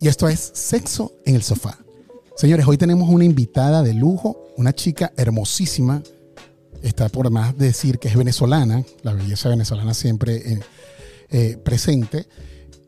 y esto es Sexo en el Sofá. Señores, hoy tenemos una invitada de lujo, una chica hermosísima. Está por más decir que es venezolana, la belleza venezolana siempre eh, eh, presente.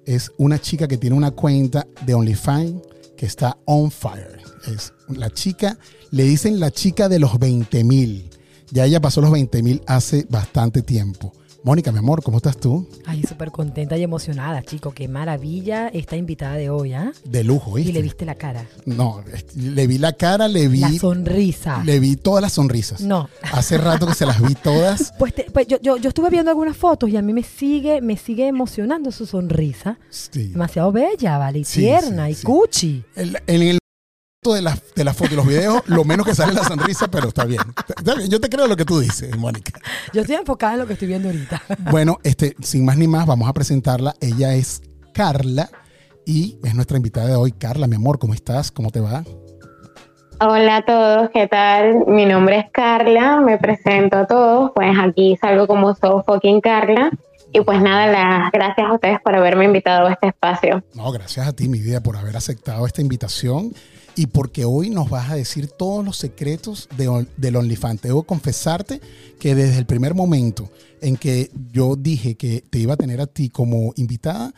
Es una chica que tiene una cuenta de OnlyFans que está on fire. Es la chica, le dicen la chica de los 20 mil. Ya ella pasó los 20 mil hace bastante tiempo. Mónica, mi amor, ¿cómo estás tú? Ay, súper contenta y emocionada, chico. Qué maravilla esta invitada de hoy, ¿ah? De lujo, ¿viste? Y le viste la cara. No, le vi la cara, le vi... La sonrisa. Le vi todas las sonrisas. No. Hace rato que se las vi todas. Pues, pues yo, yo, yo, estuve viendo algunas fotos y a mí me sigue, me sigue emocionando su sonrisa. Sí. Demasiado bella, ¿vale? Y tierna y cuchi. en el de la, de la foto y los videos, lo menos que sale es la sonrisa, pero está bien. está bien. Yo te creo lo que tú dices, Mónica. Yo estoy enfocada en lo que estoy viendo ahorita. Bueno, este, sin más ni más, vamos a presentarla. Ella es Carla y es nuestra invitada de hoy. Carla, mi amor, ¿cómo estás? ¿Cómo te va? Hola a todos, ¿qué tal? Mi nombre es Carla, me presento a todos. Pues aquí salgo como So Fucking Carla. Y pues nada, las gracias a ustedes por haberme invitado a este espacio. No, gracias a ti, mi vida, por haber aceptado esta invitación y porque hoy nos vas a decir todos los secretos de, del OnlyFans. Debo confesarte que desde el primer momento en que yo dije que te iba a tener a ti como invitada,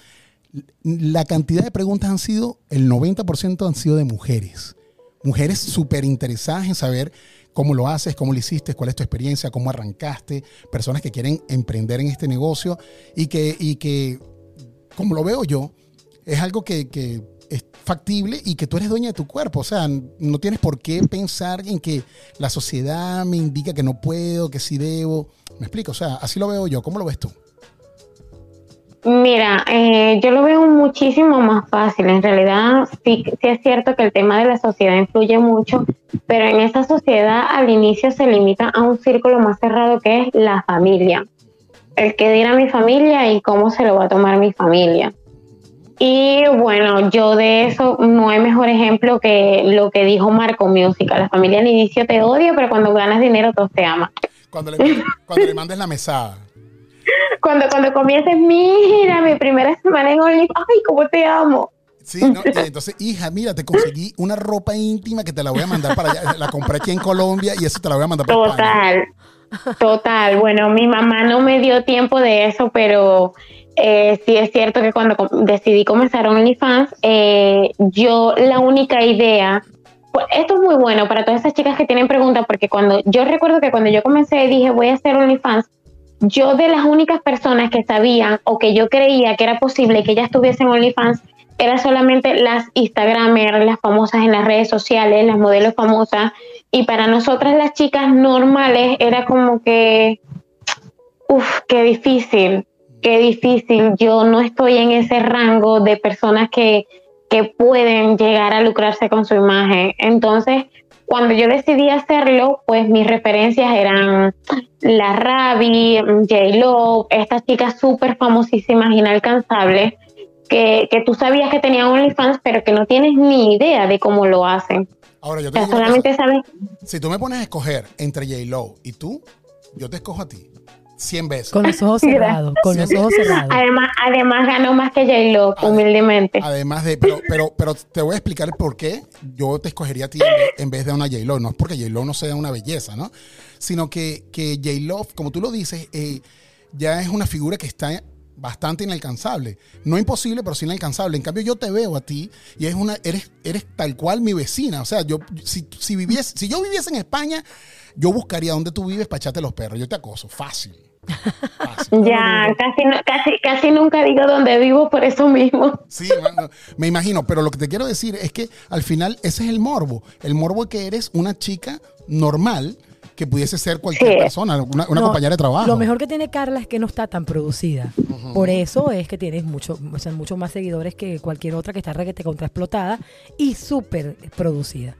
la cantidad de preguntas han sido, el 90% han sido de mujeres. Mujeres súper interesadas en saber cómo lo haces, cómo lo hiciste, cuál es tu experiencia, cómo arrancaste, personas que quieren emprender en este negocio y que, y que como lo veo yo, es algo que, que es factible y que tú eres dueña de tu cuerpo. O sea, no tienes por qué pensar en que la sociedad me indica que no puedo, que sí debo. Me explico, o sea, así lo veo yo. ¿Cómo lo ves tú? Mira, eh, yo lo veo muchísimo más fácil. En realidad, sí, sí es cierto que el tema de la sociedad influye mucho, pero en esa sociedad al inicio se limita a un círculo más cerrado que es la familia. El que dirá mi familia y cómo se lo va a tomar mi familia. Y bueno, yo de eso no hay mejor ejemplo que lo que dijo Marco Música. La familia al inicio te odia, pero cuando ganas dinero todos te aman. Cuando le, cuando le mandes la mesada. Cuando, cuando comiences, mira, mi primera semana en OnlyFans, ay, cómo te amo. Sí, no, entonces, hija, mira, te conseguí una ropa íntima que te la voy a mandar para allá. La compré aquí en Colombia y eso te la voy a mandar para Total, total. Bueno, mi mamá no me dio tiempo de eso, pero eh, sí es cierto que cuando decidí comenzar OnlyFans, eh, yo la única idea, pues, esto es muy bueno para todas esas chicas que tienen preguntas, porque cuando yo recuerdo que cuando yo comencé dije voy a hacer OnlyFans, yo de las únicas personas que sabían o que yo creía que era posible que ellas tuviesen OnlyFans, era solamente las Instagramers, las famosas en las redes sociales, las modelos famosas, y para nosotras las chicas normales era como que, uff, qué difícil qué difícil, yo no estoy en ese rango de personas que, que pueden llegar a lucrarse con su imagen. Entonces, cuando yo decidí hacerlo, pues mis referencias eran la Rabi, J-Lo, estas chicas súper famosísimas, inalcanzables, que, que, tú sabías que tenían OnlyFans, pero que no tienes ni idea de cómo lo hacen. Ahora, yo te solamente sabes. Si tú me pones a escoger entre J-Lo y tú, yo te escojo a ti. 100 veces. Con los ojos cerrados, con los ojos cerrados. Además, además ganó más que J-Lo, humildemente. Además de, pero, pero, pero te voy a explicar por qué yo te escogería a ti en vez de una J-Lo. No es porque J-Lo no sea una belleza, ¿no? Sino que, que J-Lo, como tú lo dices, eh, ya es una figura que está bastante inalcanzable. No imposible, pero sí inalcanzable. En cambio, yo te veo a ti y es una, eres, eres tal cual mi vecina. O sea, yo, si, si, viviese, si yo viviese en España, yo buscaría dónde tú vives para echarte los perros. Yo te acoso, fácil. ya, casi, casi, casi nunca digo dónde vivo por eso mismo. Sí, me imagino, pero lo que te quiero decir es que al final ese es el morbo. El morbo es que eres una chica normal que pudiese ser cualquier persona, una, compañera de trabajo. Lo mejor que tiene Carla es que no está tan producida. Por eso es que tienes mucho, o sea, muchos más seguidores que cualquier otra que está requete contra explotada y súper producida.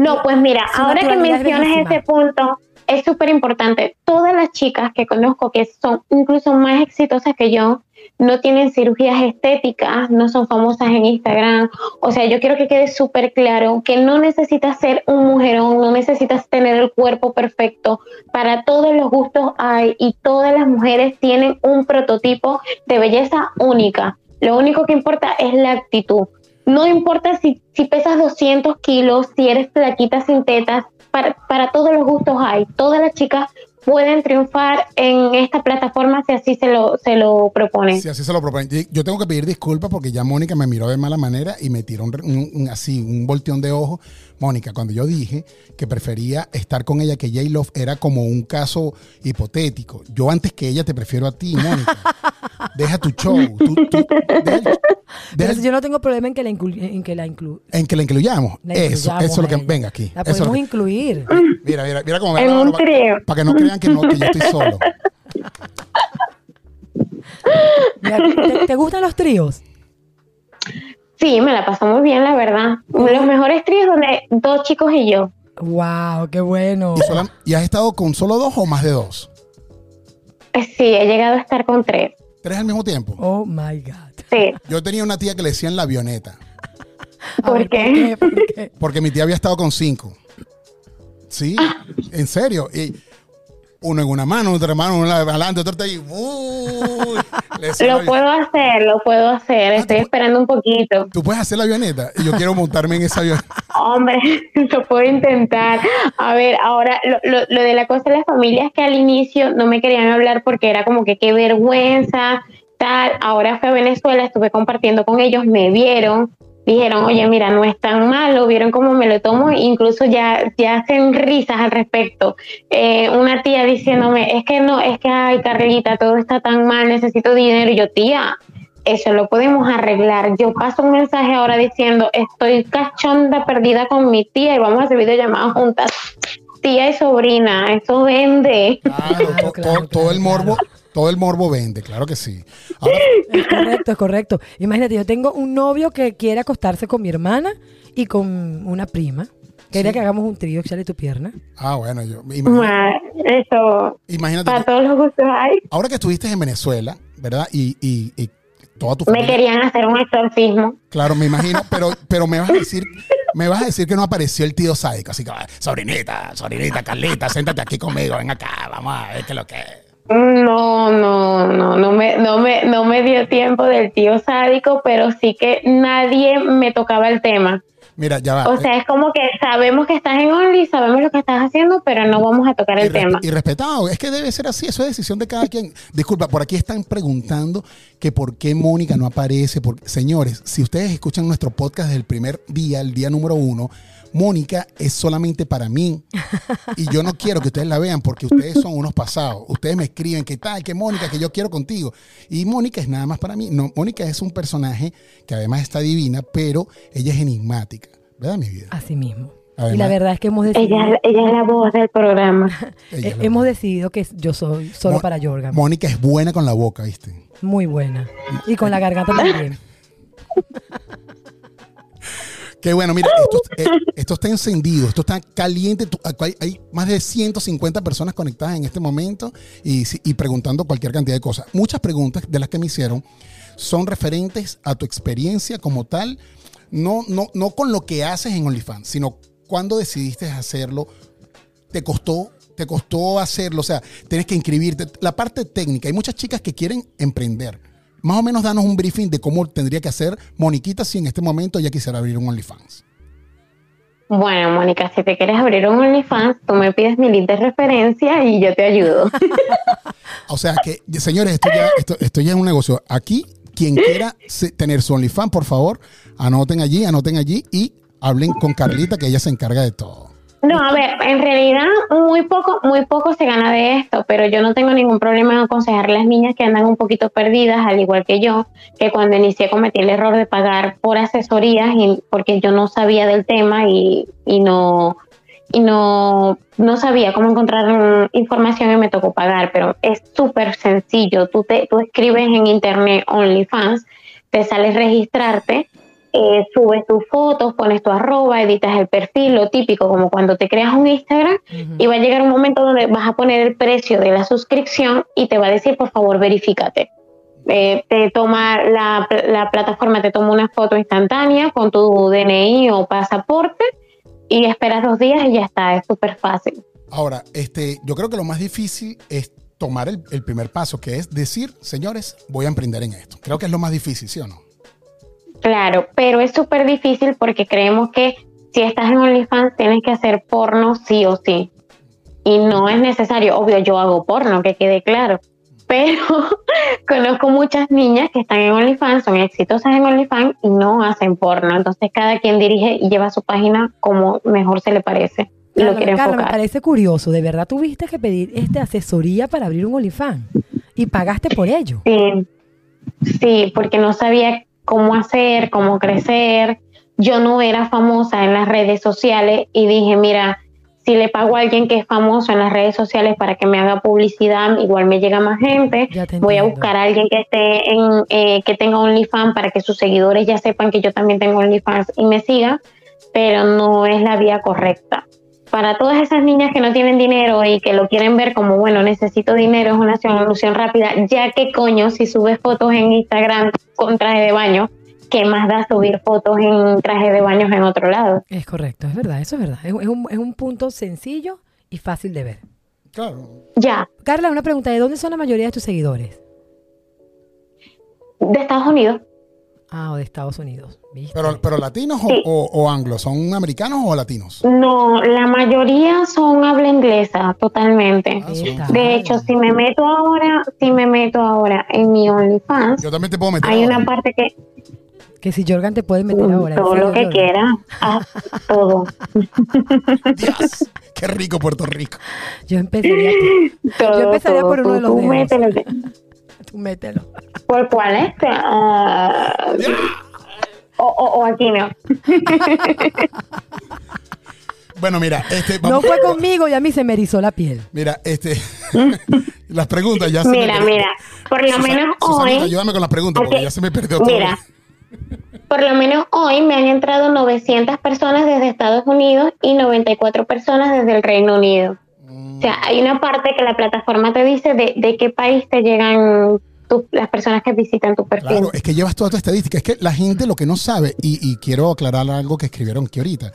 No, pues mira, ahora que mencionas ese punto, es súper importante. Todas las chicas que conozco que son incluso más exitosas que yo, no tienen cirugías estéticas, no son famosas en Instagram. O sea, yo quiero que quede súper claro que no necesitas ser un mujerón, no necesitas tener el cuerpo perfecto. Para todos los gustos hay y todas las mujeres tienen un prototipo de belleza única. Lo único que importa es la actitud. No importa si, si pesas 200 kilos, si eres plaquita sin tetas, para, para todos los gustos hay. Todas las chicas pueden triunfar en esta plataforma si así se lo, se lo proponen. Si así se lo proponen. Yo tengo que pedir disculpas porque ya Mónica me miró de mala manera y me tiró un, así, un volteón de ojo. Mónica, cuando yo dije que prefería estar con ella, que J-Love era como un caso hipotético. Yo antes que ella te prefiero a ti, Mónica. Deja tu show. yo no tengo problema en que la, en que la, en que la incluyamos. eso, eso es lo que. Venga aquí. La podemos incluir. Mira, mira, mira cómo me En un trío. Para que no crean que, no, que yo estoy solo. ¿te, gustan los tríos? Sí, me la pasó muy bien, la verdad. Los mejores tríos donde dos chicos y yo. ¡Wow! ¡Qué bueno! ¿Y, has estado con solo dos o más de dos? Eh, sí, he llegado a estar con tres. ¿Tres al mismo tiempo? Oh my God. Sí. Yo tenía una tía que le decían la avioneta. ¿Por, qué? ¿Por qué? Porque mi tía había estado con cinco. Sí, en serio. Y uno en una mano, otra mano, uno adelante, está ahí. lo puedo hacer, lo puedo hacer. Ah, Estoy esperando un poquito. Tú puedes hacer la avioneta y yo quiero montarme en esa avioneta. Hombre, lo puedo intentar. A ver, ahora lo, lo, de la cosa de las familias que al inicio no me querían hablar porque era como que qué vergüenza, tal. Ahora fui a Venezuela, estuve compartiendo con ellos, me vieron dijeron, oye, mira, no es tan malo, vieron cómo me lo tomo, incluso ya, ya hacen risas al respecto. Eh, una tía diciéndome, es que no, es que, ay, Carlita, todo está tan mal, necesito dinero. Y yo, tía, eso lo podemos arreglar. Yo paso un mensaje ahora diciendo, estoy cachonda perdida con mi tía y vamos a hacer videollamadas juntas. Tía y sobrina, eso vende. Claro, todo el morbo todo el morbo vende, claro que sí. es correcto, es correcto. Imagínate, yo tengo un novio que quiere acostarse con mi hermana y con una prima. Quería que hagamos un trío, échale tu pierna. Ah, bueno, yo. Imagínate, eso. Imagínate. Para todos los gustos hay. Ahora que estuviste en Venezuela, ¿verdad? Y, y, y toda tu familia. Me querían hacer un exorcismo. Claro, me imagino, pero, pero me vas a decir. Me vas a decir que no apareció el tío sádico, así que, sobrinita, sobrinita, Carlita, siéntate aquí conmigo, ven acá, vamos a ver qué es lo que es. No, no, no, no me, no me, no me dio tiempo del tío sádico, pero sí que nadie me tocaba el tema. Mira, ya va. O sea, es como que sabemos que estás en Only, sabemos lo que estás haciendo, pero no vamos a tocar el tema. Y respetado, es que debe ser así, eso es decisión de cada quien. Disculpa, por aquí están preguntando que por qué Mónica no aparece. Señores, si ustedes escuchan nuestro podcast desde el primer día, el día número uno, Mónica es solamente para mí. Y yo no quiero que ustedes la vean porque ustedes son unos pasados. Ustedes me escriben que tal, que Mónica, que yo quiero contigo. Y Mónica es nada más para mí. No, Mónica es un personaje que además está divina, pero ella es enigmática. ¿Verdad, mi vida? Así mismo. y la verdad es que hemos decidido. Ella, ella es la voz del programa. hemos decidido que yo soy solo para Jorga. Mónica es buena con la boca, ¿viste? Muy buena. Y con la garganta también. Qué bueno, mira, eh, esto, está encendido, esto está caliente. Hay, más de 150 personas conectadas en este momento y, preguntando cualquier cantidad de cosas. Muchas preguntas de las que me hicieron son referentes a tu experiencia como tal, no, no, no con lo que haces en OnlyFans, sino cuando decidiste hacerlo, te costó te costó hacerlo, o sea, tienes que inscribirte. La parte técnica, hay muchas chicas que quieren emprender más o menos danos un briefing de cómo tendría que hacer Moniquita si en este momento ya quisiera abrir un OnlyFans. Bueno, Mónica, si te quieres abrir un OnlyFans, tú me pides mi link de referencia y yo te ayudo. o sea que, señores, esto ya, esto, ya es un negocio. Aquí, quien quiera tener su OnlyFans, por favor, anoten allí, anoten allí y hablen con Carlita, que ella se encarga de todo. No, a ver, en realidad muy poco, muy poco se gana de esto, pero yo no tengo ningún problema en aconsejar a las niñas que andan un poquito perdidas, al igual que yo, que cuando inicié cometí el error de pagar por asesorías y porque yo no sabía del tema y, y no y no, no sabía cómo encontrar información y me tocó pagar, pero es súper sencillo. Tú, te, tú escribes en internet OnlyFans, te sales registrarte eh, subes tus fotos, pones tu arroba, editas el perfil, lo típico, como cuando te creas un Instagram, y va a llegar un momento donde vas a poner el precio de la suscripción y te va a decir, por favor, verifícate. Eh, te toma la, la, plataforma, te toma una foto instantánea con tu DNI o pasaporte y esperas dos días y ya está, es súper fácil. Ahora, este, yo creo que lo más difícil es tomar el, el primer paso, que es decir, señores, voy a emprender en esto. Creo que es lo más difícil, ¿sí o no? Claro, pero es súper difícil porque creemos que si estás en OnlyFans tienes que hacer porno sí o sí. Y no es necesario, obvio, yo hago porno, que quede claro. Pero conozco muchas niñas que están en OnlyFans, son exitosas en OnlyFans y no hacen porno. Entonces cada quien dirige y lleva su página como mejor se le parece. Y lo quiere me enfocar. parece curioso. ¿De verdad tuviste que pedir este asesoría para abrir un OnlyFans? ¿Y pagaste por ello? Sí, sí, porque no sabía cómo hacer, cómo crecer. Yo no era famosa en las redes sociales y dije, mira, si le pago a alguien que es famoso en las redes sociales para que me haga publicidad, igual me llega más gente. Voy a buscar a alguien que esté en, eh, que tenga OnlyFans para que sus seguidores ya sepan que yo también tengo OnlyFans y me sigan, pero no es la vía correcta. Para todas esas niñas que no tienen dinero y que lo quieren ver como, bueno, necesito dinero, es una solución rápida, ya que coño, si subes fotos en Instagram con traje de baño, ¿qué más da subir fotos en traje de baños en otro lado? Es correcto, es verdad, eso es verdad. Es, es un, es un punto sencillo y fácil de ver. Claro. Ya, Carla, una pregunta, ¿de dónde son la mayoría de tus seguidores? de Estados Unidos. Ah, o de Estados Unidos. ¿viste? Pero, pero latinos o, Sí. o- o anglos, ¿son americanos o latinos? No, la mayoría son habla inglesa, totalmente. Ah. De hecho, si me meto ahora, si me meto ahora en mi OnlyFans, Yo también te puedo meter. hay ahora. una parte que Que si Jorgan te puede meter ahora. Mm, todo ¿en lo que Jorgan? quiera, todo, Dios, qué rico Puerto Rico. Yo empezaría, todo, Yo empezaría todo, por uno tú- de los tú. Mételo. ¿Por cuál es? Ah, o, o, o aquí no. Bueno, mira, este, No vamos- fue conmigo y a mí se me erizó la piel. Mira, este, las preguntas ya se me Mira, perdió. mira, por lo Susana- menos Susanita, hoy, ayúdame con las preguntas porque Ok, ya se me perdió todo. mira, por lo menos hoy me han entrado 900 personas desde Estados Unidos y 94 personas desde el Reino Unido. Mm, O sea, hay una parte que la plataforma te dice de, de qué país te llegan tu- las personas que visitan tu perfil. Claro, es que llevas toda tu estadística. Es que la gente lo que no sabe, y, y quiero aclarar algo que escribieron aquí ahorita,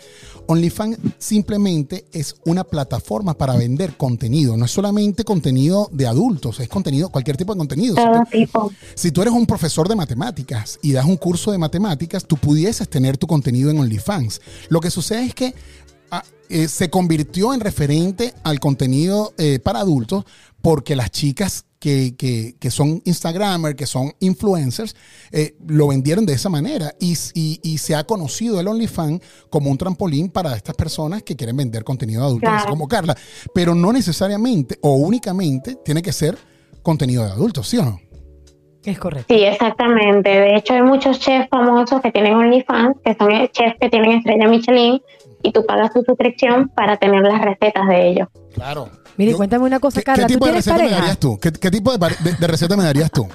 OnlyFans simplemente es una plataforma para vender contenido. No es solamente contenido de adultos, es contenido, cualquier tipo de contenido. Todo tipo. Si tú eres un profesor de matemáticas y das un curso de matemáticas, tú pudieses tener tu contenido en OnlyFans. Lo que sucede es que ah, eh, se convirtió en referente al contenido eh, para adultos porque las chicas que, que- que son Instagramers, que son influencers, eh, lo vendieron de esa manera y, y- y se ha conocido el OnlyFans como un trampolín para estas personas que quieren vender contenido de adultos, Claro. así como Carla, pero no necesariamente o únicamente tiene que ser contenido de adultos, ¿sí o no? Es correcto. Sí, exactamente. De hecho, hay muchos chefs famosos que tienen OnlyFans, que son chefs que tienen estrella Michelin, y tú pagas tu suscripción para tener las recetas de ellos. Claro. Mire, Yo- cuéntame una cosa, ¿Qué, Carla. qué ¿Tú tipo de receta me darías tú? ¿Qué, qué tipo de, pare- de- de receta me darías tú?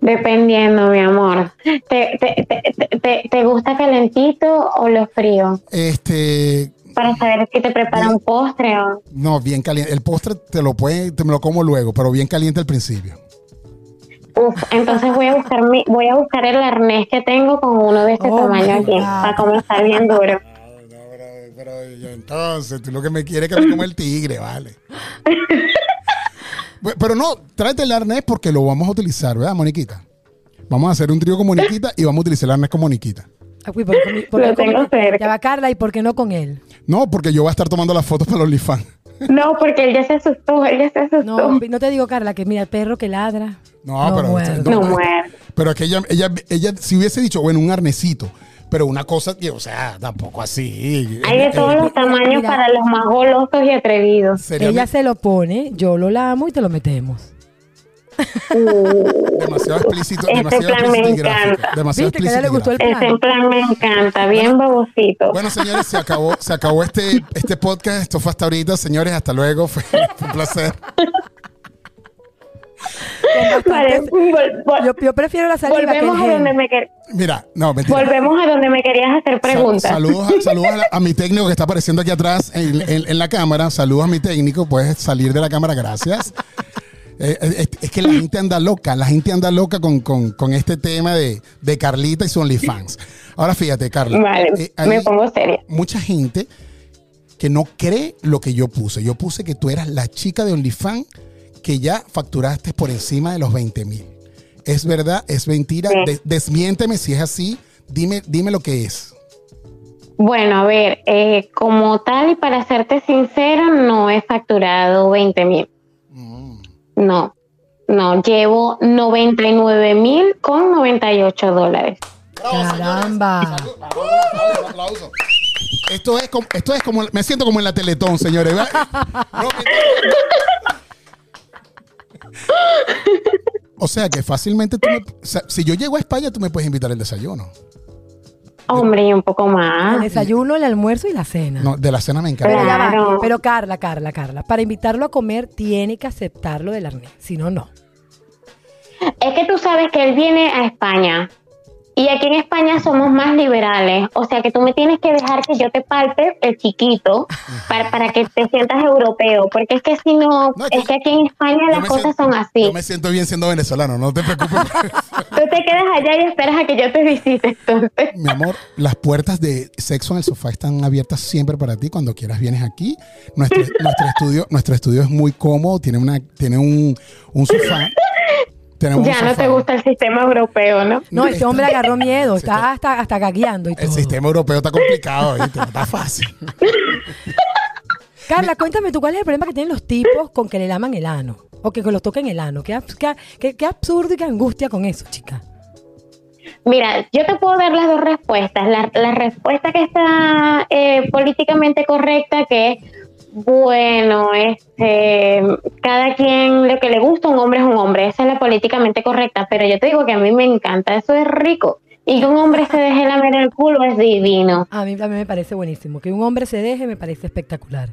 Dependiendo, mi amor. ¿Te, te, te, te- te gusta calentito o lo frío? Este, Para saber si te prepara un postre o... no, bien caliente. El postre te lo puede, te me lo como luego, pero bien caliente al principio. Uf, entonces voy a buscar mi, voy a buscar el arnés que tengo con uno de este Oh tamaño aquí, para comenzar bien duro. Pero, entonces, tú lo que me quieres es que me coma el tigre, vale. Pero no, tráete el arnés porque lo vamos a utilizar, ¿verdad, Moniquita? Vamos a hacer un trío con Moniquita y vamos a utilizar el arnés con Moniquita. Ah, uy, ¿por qué- por qué Lo tengo con- cerca. Ya va Carla, ¿y por qué no con él? No, porque yo voy a estar tomando las fotos para los OnlyFans. No, porque él ya se asustó, él ya se asustó. No, no te digo, Carla, que mira, el perro que ladra. No, pero- muerde. No muerde. Pero es que ella, ella, ella, si hubiese dicho, bueno, un arnesito, pero una cosa, que, o sea, tampoco así. Hay de Eh, todos eh, los tamaños mira. para los más golosos y atrevidos. sería Ella se lo pone, yo lo lamo y te lo metemos. demasiado explícito, Este demasiado plan me explícito gráfico. encanta. Demasiado ¿Viste que explícito le gustó el. Ese en plan me encanta, bien babosito. Bueno, señores, se acabó, se acabó este, este podcast. Esto fue hasta ahorita, señores. Hasta luego. Fue, fue un placer. Con Vale, bastantes- vol- vol- yo, yo prefiero la saliva que el volvemos a gel. donde me quer- Mira, no, mentira. volvemos a donde me querías hacer preguntas. saludos a, saludos a, la- a mi técnico que está apareciendo aquí atrás en, en- en la cámara. Saludos a mi técnico. Puedes salir de la cámara, gracias. Eh, eh, es, es que la gente anda loca, la gente anda loca con, con- con este tema de, de Carlita y su OnlyFans. Ahora fíjate, Carla. Vale, eh, me pongo seria. mucha gente que no cree lo que yo puse. Yo puse que tú eras la chica de OnlyFans que ya facturaste por encima de los 20 mil. ¿Es verdad? ¿Es mentira? Sí. De- desmiénteme si es así. Dime, dime lo que es. Bueno, a ver, eh, como tal y para serte sincera, no he facturado 20 mil. Mm. No, no, llevo 99 mil con 98 dólares. Caramba. Esto es como, esto es como, me siento como en la Teletón, señores. ¿verdad? O sea que fácilmente tú me- o sea, si yo llego a España, tú me puedes invitar el desayuno. Hombre, y un poco El más. desayuno, el almuerzo y la cena. No, de la cena me encanta. Pero. Claro. Pero Carla, Carla, Carla, para invitarlo a comer tiene que aceptarlo del arnés, si no, no. Es que tú sabes que él viene a España. Y aquí en España somos más liberales. O sea que tú me tienes que dejar que yo te palpe el chiquito para, para que te sientas europeo. Porque es que si no, No, es que- es que aquí en España las cosas siento- son así. Yo me siento bien siendo venezolano, no te preocupes. Tú te quedas allá y esperas a que yo te visite. Entonces, Mi amor, las puertas de sexo en el sofá están abiertas siempre para ti. Cuando quieras vienes aquí. Nuestro, nuestro estudio, nuestro estudio es muy cómodo, tiene una, tiene un, un sofá. Tenemos ya no te gusta el sistema europeo, ¿no? No, este está- hombre agarró miedo, Sí, está hasta, hasta gagueando y todo. El sistema europeo está complicado, ¿viste? No está fácil. Carla, cuéntame tú, ¿cuál es el problema que tienen los tipos con que le laman el ano? O que los toquen el ano. ¿Qué, abs- qué- qué- qué absurdo y qué angustia con eso, chica. Mira, yo te puedo dar las dos respuestas. La, la respuesta que está eh, políticamente correcta, que es, bueno, este, cada quien lo que le gusta, un hombre es un hombre. Esa es la políticamente correcta. Pero yo te digo que a mí me encanta, eso es rico. Y que un hombre se deje lamer el culo es divino. A mí también me parece buenísimo. Que un hombre se deje me parece espectacular.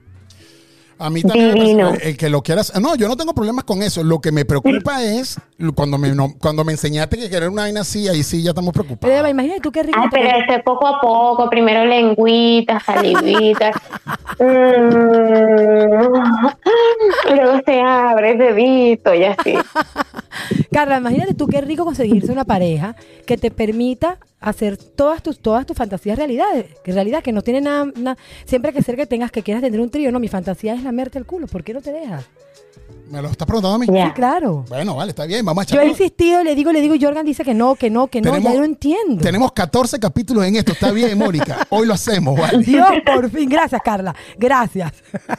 A mí también me Divino. parece- el que lo quieras. No, yo no tengo problemas con eso. Lo que me preocupa es cuando me, no- cuando me enseñaste que querer una vaina así, ahí sí ya estamos preocupados. Imagínate tú qué rico. Ay, te- pero este poco a poco, primero lengüita, salivita. Mm. Luego se abre el dedito y así. Carla, imagínate tú qué rico conseguirse una pareja que te permita hacer todas tus todas tus fantasías realidades, que en realidad que no tiene nada, nada- siempre que ser que tengas que quieras tener un trío, no, mi fantasía es lamerte el culo, ¿por qué no te dejas? ¿Me lo estás preguntando a mí? Ya. Sí, claro. Bueno, vale, está bien, vamos a Yo he echar. insistido, le digo, le digo, y Jorgan dice que no, que no, que no, ya no entiendo. tenemos 14 capítulos en esto, está bien, Mónica. Hoy lo hacemos, ¿vale? Dios, por fin, gracias Carla, gracias.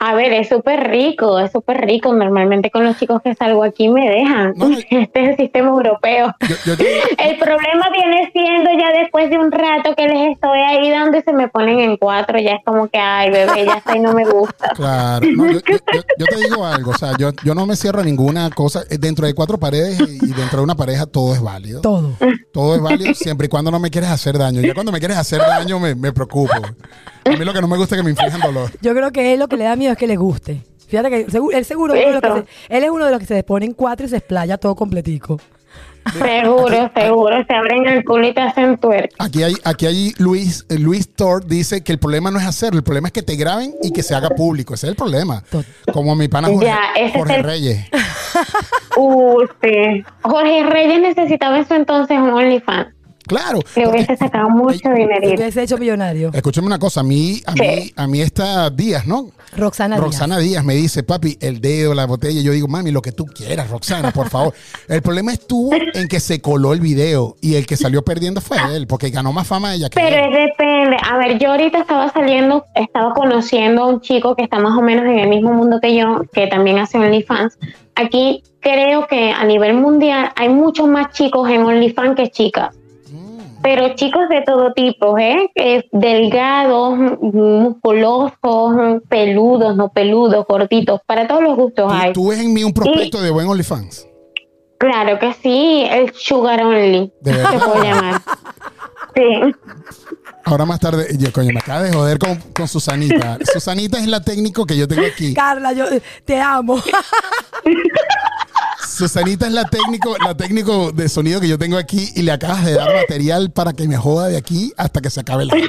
A ver, es súper rico, es súper rico. Normalmente con los chicos que salgo aquí me dejan. No, no. Este es el sistema europeo. Yo, yo te- El problema viene siendo ya después de un rato que les estoy ahí dando y se me ponen en cuatro. Ya es como que, ay, bebé, ya está y no me gusta. Claro, no, yo, yo- yo- yo te digo algo, o sea, yo, yo no me cierro a ninguna cosa. Eh, Dentro de cuatro paredes y, dentro de una pareja todo es válido. Todo. Todo es válido siempre y cuando no me quieres hacer daño. Ya cuando me quieres hacer daño me, me preocupo. A mí lo que no me gusta es que me inflijan dolor. Yo creo que él lo que le da miedo es que le guste. Fíjate que él seguro es uno de los que Eso. se- él es uno de los que se pone en cuatro y se explaya todo completico. Seguro, seguro. Se abren el culo y te hacen tuerca. Aquí hay, aquí hay Luis, Luis Thor dice que el problema no es hacerlo, el problema es que te graben y que se haga público. Ese es el problema. Como mi pana Jorge, Ya, ese es Jorge el- Reyes. Uh, sí. Jorge Reyes necesitaba en su entonces un OnlyFans. Claro. Le hubiese sacado mucho Se dinerito. hubiese hecho millonario. Escúchame una cosa, a mí, a mí, a mí esta Díaz, ¿no? Roxana, Díaz. Roxana Díaz me dice, papi, el dedo, la botella. Yo digo, mami, lo que tú quieras, Roxana, por favor. El problema estuvo en que se coló el video y el que salió perdiendo fue él, porque ganó más fama ella que Pero él. es depende. A ver, yo ahorita estaba saliendo, estaba conociendo a un chico que está más o menos en el mismo mundo que yo, que también hace OnlyFans. Aquí creo que a nivel mundial hay muchos más chicos en OnlyFans que chicas. Pero chicos de todo tipo, ¿eh? Que delgados, musculosos, peludos, no peludos, gorditos, para todos los gustos hay. ¿Tú, ves en mí un prospecto de buen OnlyFans. Claro que sí, el sugar only, De se puede llamar. Sí. Ahora más tarde, yo, coño, me acaba de joder con, con Susanita. Susanita es la técnico que yo tengo aquí. Carla, yo te amo. Susanita es la técnico, la técnico de sonido que yo tengo aquí y le acabas de dar material para que me joda de aquí hasta que se acabe el año.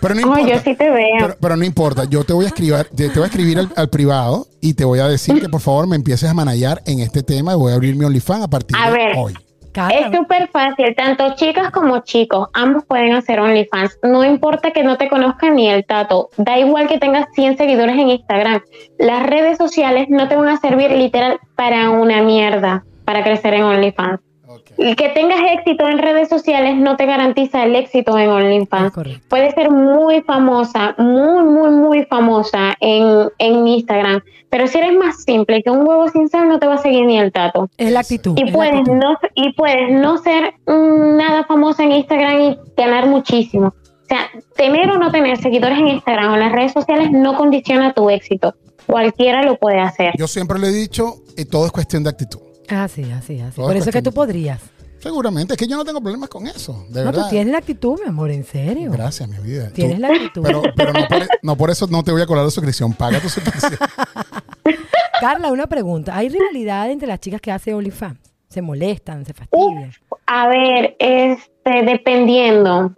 Pero no importa. yo sí te veo. Pero, pero no importa, yo te voy a escribir, te, te voy a escribir al, al privado y te voy a decir que por favor me empieces a manallar en este tema y voy a abrir mi OnlyFans a partir A de ver. hoy. Es súper fácil, tanto chicas como chicos, ambos pueden hacer OnlyFans. No importa que no te conozcan ni el tato, da igual que tengas 100 seguidores en Instagram. Las redes sociales no te van a servir literal para una mierda, para crecer en OnlyFans. Ok. El que tengas éxito en redes sociales no te garantiza el éxito en OnlyFans. correcto. Puedes ser muy famosa, muy, muy, muy famosa en, en Instagram, pero si eres más simple que un huevo sin sal, no te va a seguir ni el tato. Es la actitud. Y puedes, actitud. no, y puedes no ser nada famosa en Instagram y ganar muchísimo. O sea, tener o no tener seguidores en Instagram o en las redes sociales no condiciona tu éxito. Cualquiera lo puede hacer. Yo siempre le he dicho, eh, todo es cuestión de actitud. Así, así, así. Todo Por es eso es que tú podrías. Seguramente, es que yo no tengo problemas con eso, de No, tú tienes la actitud, mi amor, en serio. Gracias, mi vida. Tú- Tienes la actitud. pero pero no, por, no por eso no te voy a colar la suscripción. Paga tu suscripción. Carla, una pregunta. ¿Hay rivalidad entre las chicas que hacen OnlyFans? ¿Se molestan, se fastidian? A ver, este, dependiendo,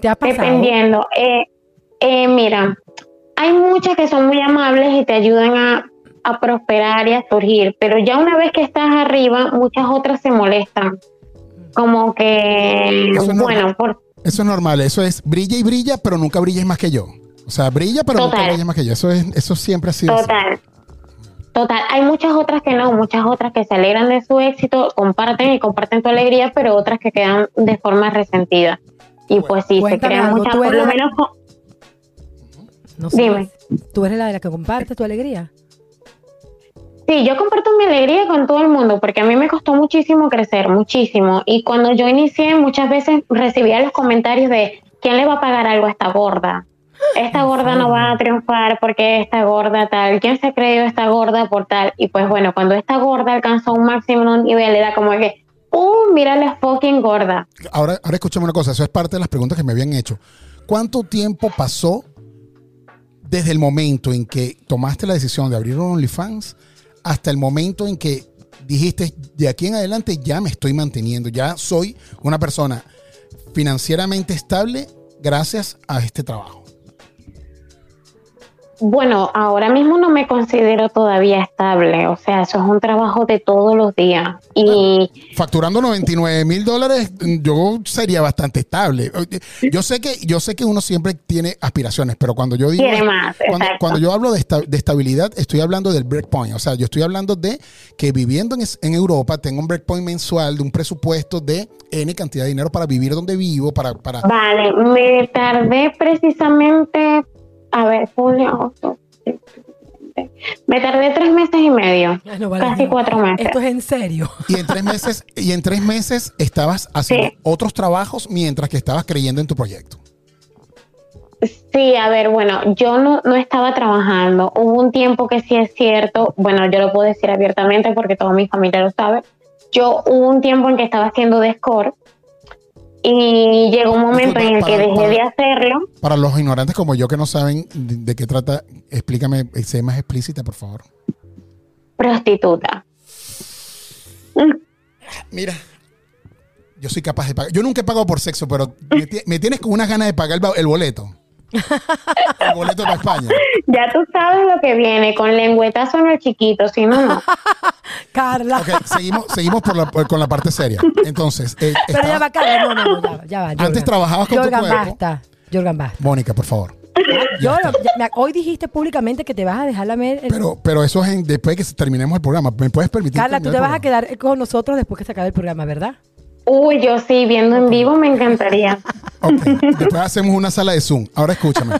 ¿Te ha pasado? dependiendo. Eh, eh, mira, hay muchas que son muy amables y te ayudan a, a prosperar y a surgir, pero ya una vez que estás arriba, muchas otras se molestan. Como que, Eso es normal. bueno, por, Eso es normal. Eso es brilla y brilla, pero nunca brilles más que yo. O sea, brilla, pero nunca Total. brilles más que yo. Eso, es, eso siempre ha sido así. Total. Total, hay muchas otras que no, muchas otras que se alegran de su éxito, comparten y comparten tu alegría, pero otras que quedan de forma resentida. Y pues sí, se crean algo, muchas, por lo menos No Dime. sabes. ¿Tú eres la de la que comparte tu alegría? Sí, yo comparto mi alegría con todo el mundo porque a mí me costó muchísimo crecer, muchísimo. Y cuando yo inicié, muchas veces recibía los comentarios de ¿quién le va a pagar algo a esta gorda? Esta gorda no va a triunfar porque esta gorda tal. ¿Quién se creyó esta gorda por tal? Y pues bueno, cuando esta gorda alcanzó un máximo nivel, era como que, ¡uh! Mira la fucking gorda. Ahora, ahora escúchame una cosa. Eso es parte de las preguntas que me habían hecho. ¿Cuánto tiempo pasó desde el momento en que tomaste la decisión de abrir un OnlyFans hasta el momento en que dijiste, de aquí en adelante ya me estoy manteniendo, ya soy una persona financieramente estable gracias a este trabajo? Bueno, ahora mismo no me considero todavía estable, o sea, eso es un trabajo de todos los días. Y Facturando 99 mil dólares, yo sería bastante estable. Yo sé que yo sé que uno siempre tiene aspiraciones, pero cuando yo digo más, cuando, yo hablo de, esta- de estabilidad, estoy hablando del breakpoint. O sea, yo estoy hablando de que viviendo en, en Europa tengo un breakpoint mensual de un presupuesto de N cantidad de dinero para vivir donde vivo, para, para Vale, me tardé precisamente, a ver, julio, agosto. Me tardé tres meses y medio, no vale, casi no. cuatro meses. Esto es en serio. y en tres meses y en tres meses estabas haciendo Sí. otros trabajos mientras que estabas creyendo en tu proyecto. Sí, a ver, bueno, yo no, no estaba trabajando. Hubo un tiempo que sí es cierto, bueno, yo lo puedo decir abiertamente porque toda mi familia lo sabe. Yo hubo un tiempo en que estaba haciendo de score y llegó un momento en el que dejé para- de hacerlo. Para los ignorantes como yo que no saben de, de qué trata, explícame, sé más explícita, por favor. Prostituta. Mira, yo soy capaz de pagar. Yo nunca he pagado por sexo, pero me, ti- me tienes con unas ganas de pagar el boleto. El boleto para España. Ya tú sabes lo que viene, con lengüetazo en el chiquito, si no, no. Carla. Ok, seguimos, seguimos por la- por- con la parte seria. Entonces, eh, Pero estaba- ya va, Carla. No, no, no, ya va. Ya va Antes Jorgan. trabajabas con tu Jorgan, cuerpo. basta. Jorgan, basta. Mónica, por favor. Yo, lo- ya- me- hoy dijiste públicamente que te vas a dejar la mer- el- Pero, pero eso es en- después de que terminemos el programa. ¿Me puedes permitir? Carla, tú te vas a programa? quedar con nosotros después que se acabe el programa, ¿verdad? Uy, yo sí, viendo en vivo me encantaría. Después hacemos una sala de Zoom. Ahora escúchame.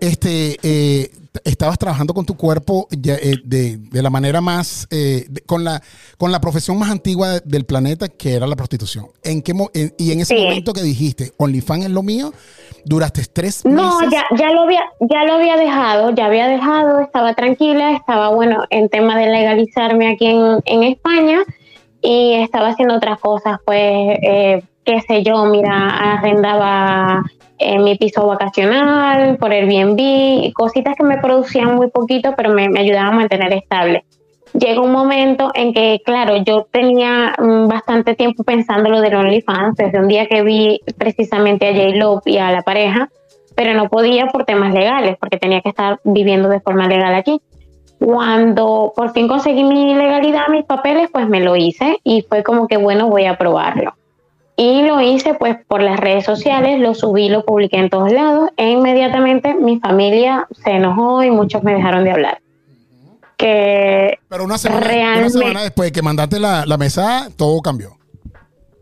Este, eh, estabas trabajando con tu cuerpo eh, de, de la manera más, eh, de- con, la, con la profesión más antigua del planeta, que era la prostitución. ¿En qué mo- en- y en ese Sí. momento que dijiste, OnlyFans es lo mío, duraste tres No, meses. ya, ya lo había, ya lo había dejado, ya había dejado, estaba tranquila, estaba bueno en tema de legalizarme aquí en, en España y estaba haciendo otras cosas, pues, eh, qué sé yo, mira, arrendaba eh, mi piso vacacional por Airbnb, cositas que me producían muy poquito, pero me, me ayudaban a mantener estable. Llegó un momento en que, claro, yo tenía mm, bastante tiempo pensando lo del OnlyFans, desde un día que vi precisamente a J-Lo y a la pareja, pero no podía por temas legales, porque tenía que estar viviendo de forma legal aquí. Cuando por fin conseguí mi legalidad, mis papeles, pues me lo hice y fue como que, bueno, voy a probarlo. Y lo hice pues por las redes sociales, lo subí, lo publiqué en todos lados e inmediatamente mi familia se enojó y muchos me dejaron de hablar. que Pero una semana, una Realmente- semana después de que mandaste la, la mesa, todo cambió.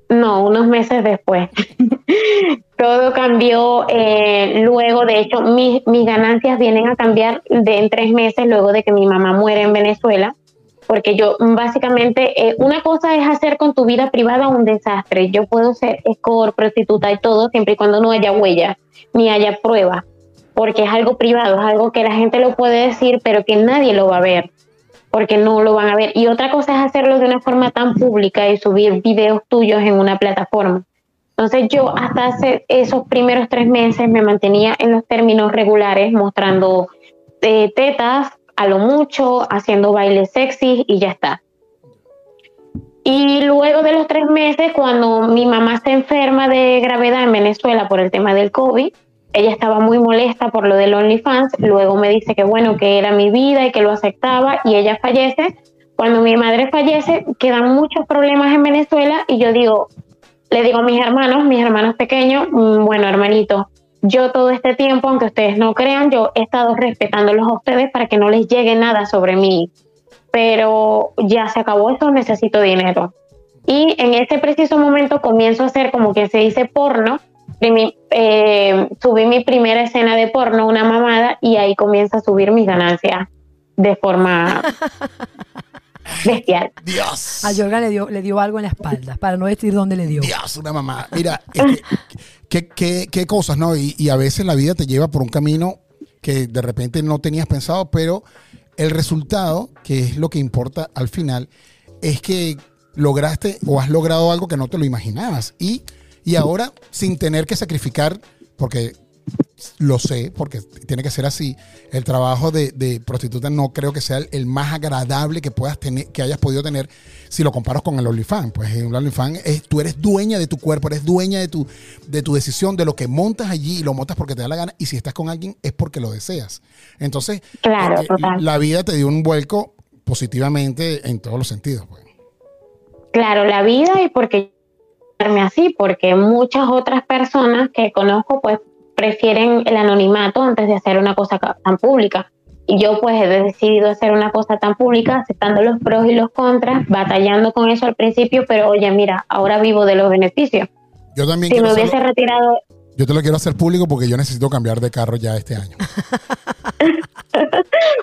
No, unos meses después. Todo cambió eh, luego, de hecho, mis, mis ganancias vienen a cambiar de en tres meses luego de que mi mamá muere en Venezuela, porque yo básicamente, eh, una cosa es hacer con tu vida privada un desastre. Yo puedo ser escort, prostituta y todo, siempre y cuando no haya huella ni haya prueba, porque es algo privado, es algo que la gente lo puede decir, pero que nadie lo va a ver porque no lo van a ver. Y otra cosa es hacerlo de una forma tan pública y subir videos tuyos en una plataforma. Entonces yo hasta hace esos primeros tres meses me mantenía en los términos regulares, mostrando eh, tetas a lo mucho, haciendo bailes sexy y ya está. Y luego de los tres meses, cuando mi mamá se enferma de gravedad en Venezuela por el tema del COVID, ella estaba muy molesta por lo del OnlyFans, luego me dice que bueno, que era mi vida y que lo aceptaba y ella fallece. Cuando mi madre fallece, quedan muchos problemas en Venezuela y yo digo, le digo a mis hermanos, mis hermanos pequeños, "Mm, bueno, hermanito, yo todo este tiempo, aunque ustedes no crean, yo he estado respetándolos a ustedes para que no les llegue nada sobre mí, pero ya se acabó esto, necesito dinero. Y en ese preciso momento comienzo a hacer como que se dice porno, eh, subí mi primera escena de porno, una mamada, y ahí comienza a subir mis ganancias de forma bestial. Dios. A Yorga le dio, le dio algo en la espalda, para no decir dónde le dio. Dios, una mamá. Mira, es que- qué, qué- qué cosas, ¿no? Y, y a veces la vida te lleva por un camino que de repente no tenías pensado, pero el resultado, que es lo que importa al final, es que lograste o has logrado algo que no te lo imaginabas. Y, y ahora, sin tener que sacrificar, porque lo sé, porque tiene que ser así, el trabajo de, de prostituta no creo que sea el, el más agradable que puedas tener, que hayas podido tener si lo comparas con el OnlyFans. Pues en el OnlyFans es, tú eres dueña de tu cuerpo, eres dueña de tu, de tu decisión, de lo que montas allí y lo montas porque te da la gana. Y si estás con alguien es porque lo deseas. Entonces, Claro, eh, la vida te dio un vuelco positivamente en todos los sentidos. Pues. Claro, la vida y porque así, porque muchas otras personas que conozco pues prefieren el anonimato antes de hacer una cosa tan pública. Y yo pues he decidido hacer una cosa tan pública, aceptando los pros y los contras, batallando con eso al principio, pero oye, mira, ahora vivo de los beneficios. Yo también Si me hubiese retirado, yo te lo quiero hacer público porque yo necesito cambiar de carro ya este año.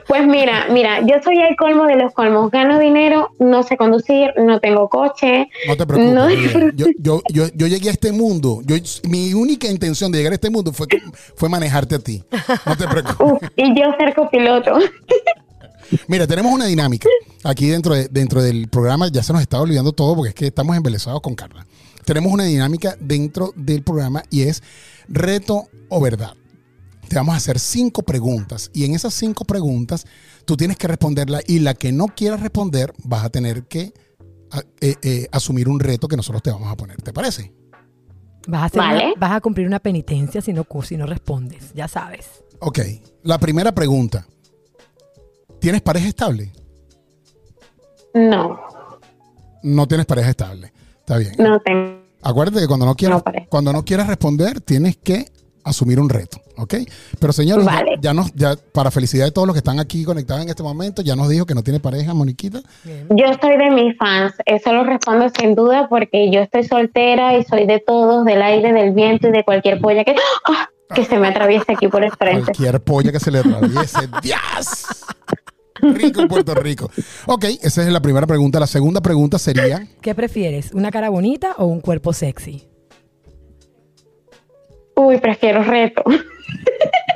pues mira, mira, yo soy el colmo de los colmos. Gano dinero, no sé conducir, no tengo coche. No te preocupes. No yo, yo, yo, yo llegué a este mundo. Yo, mi única intención de llegar a este mundo fue, fue manejarte a ti. No te preocupes. Uf, y yo ser copiloto. Mira, tenemos una dinámica aquí dentro, de- dentro del programa. Ya se nos está olvidando todo porque es que estamos embelesados con Carla. Tenemos una dinámica dentro del programa y es reto o verdad. Te vamos a hacer cinco preguntas y en esas cinco preguntas tú tienes que responderla y la que no quieras responder vas a tener que a- eh, eh, asumir un reto que nosotros te vamos a poner. ¿Te parece? Vas a, hacer Vale. una- vas a cumplir una penitencia si no, si no respondes, ya sabes. Ok, la primera pregunta. ¿Tienes pareja estable? No, No tienes pareja estable. Está bien. no tengo. Acuérdate que cuando no quieras, No cuando no quieras responder, tienes que asumir un reto, ¿ok? Pero señores, ya- Vale. ya, nos, ya para felicidad de todos los que están aquí conectados en este momento, ya nos dijo que no tiene pareja, Moniquita. Bien. Yo soy de mis fans, eso lo respondo sin duda porque yo estoy soltera y soy de todos, del aire, del viento y de cualquier polla que, ¡Ah! que se me atraviese aquí por el frente. Cualquier polla que se le atraviese. ¡Dios! Rico en Puerto Rico. Ok, esa es la primera pregunta. La segunda pregunta sería, ¿Qué prefieres? ¿Una cara bonita o un cuerpo sexy? Uy, prefiero reto.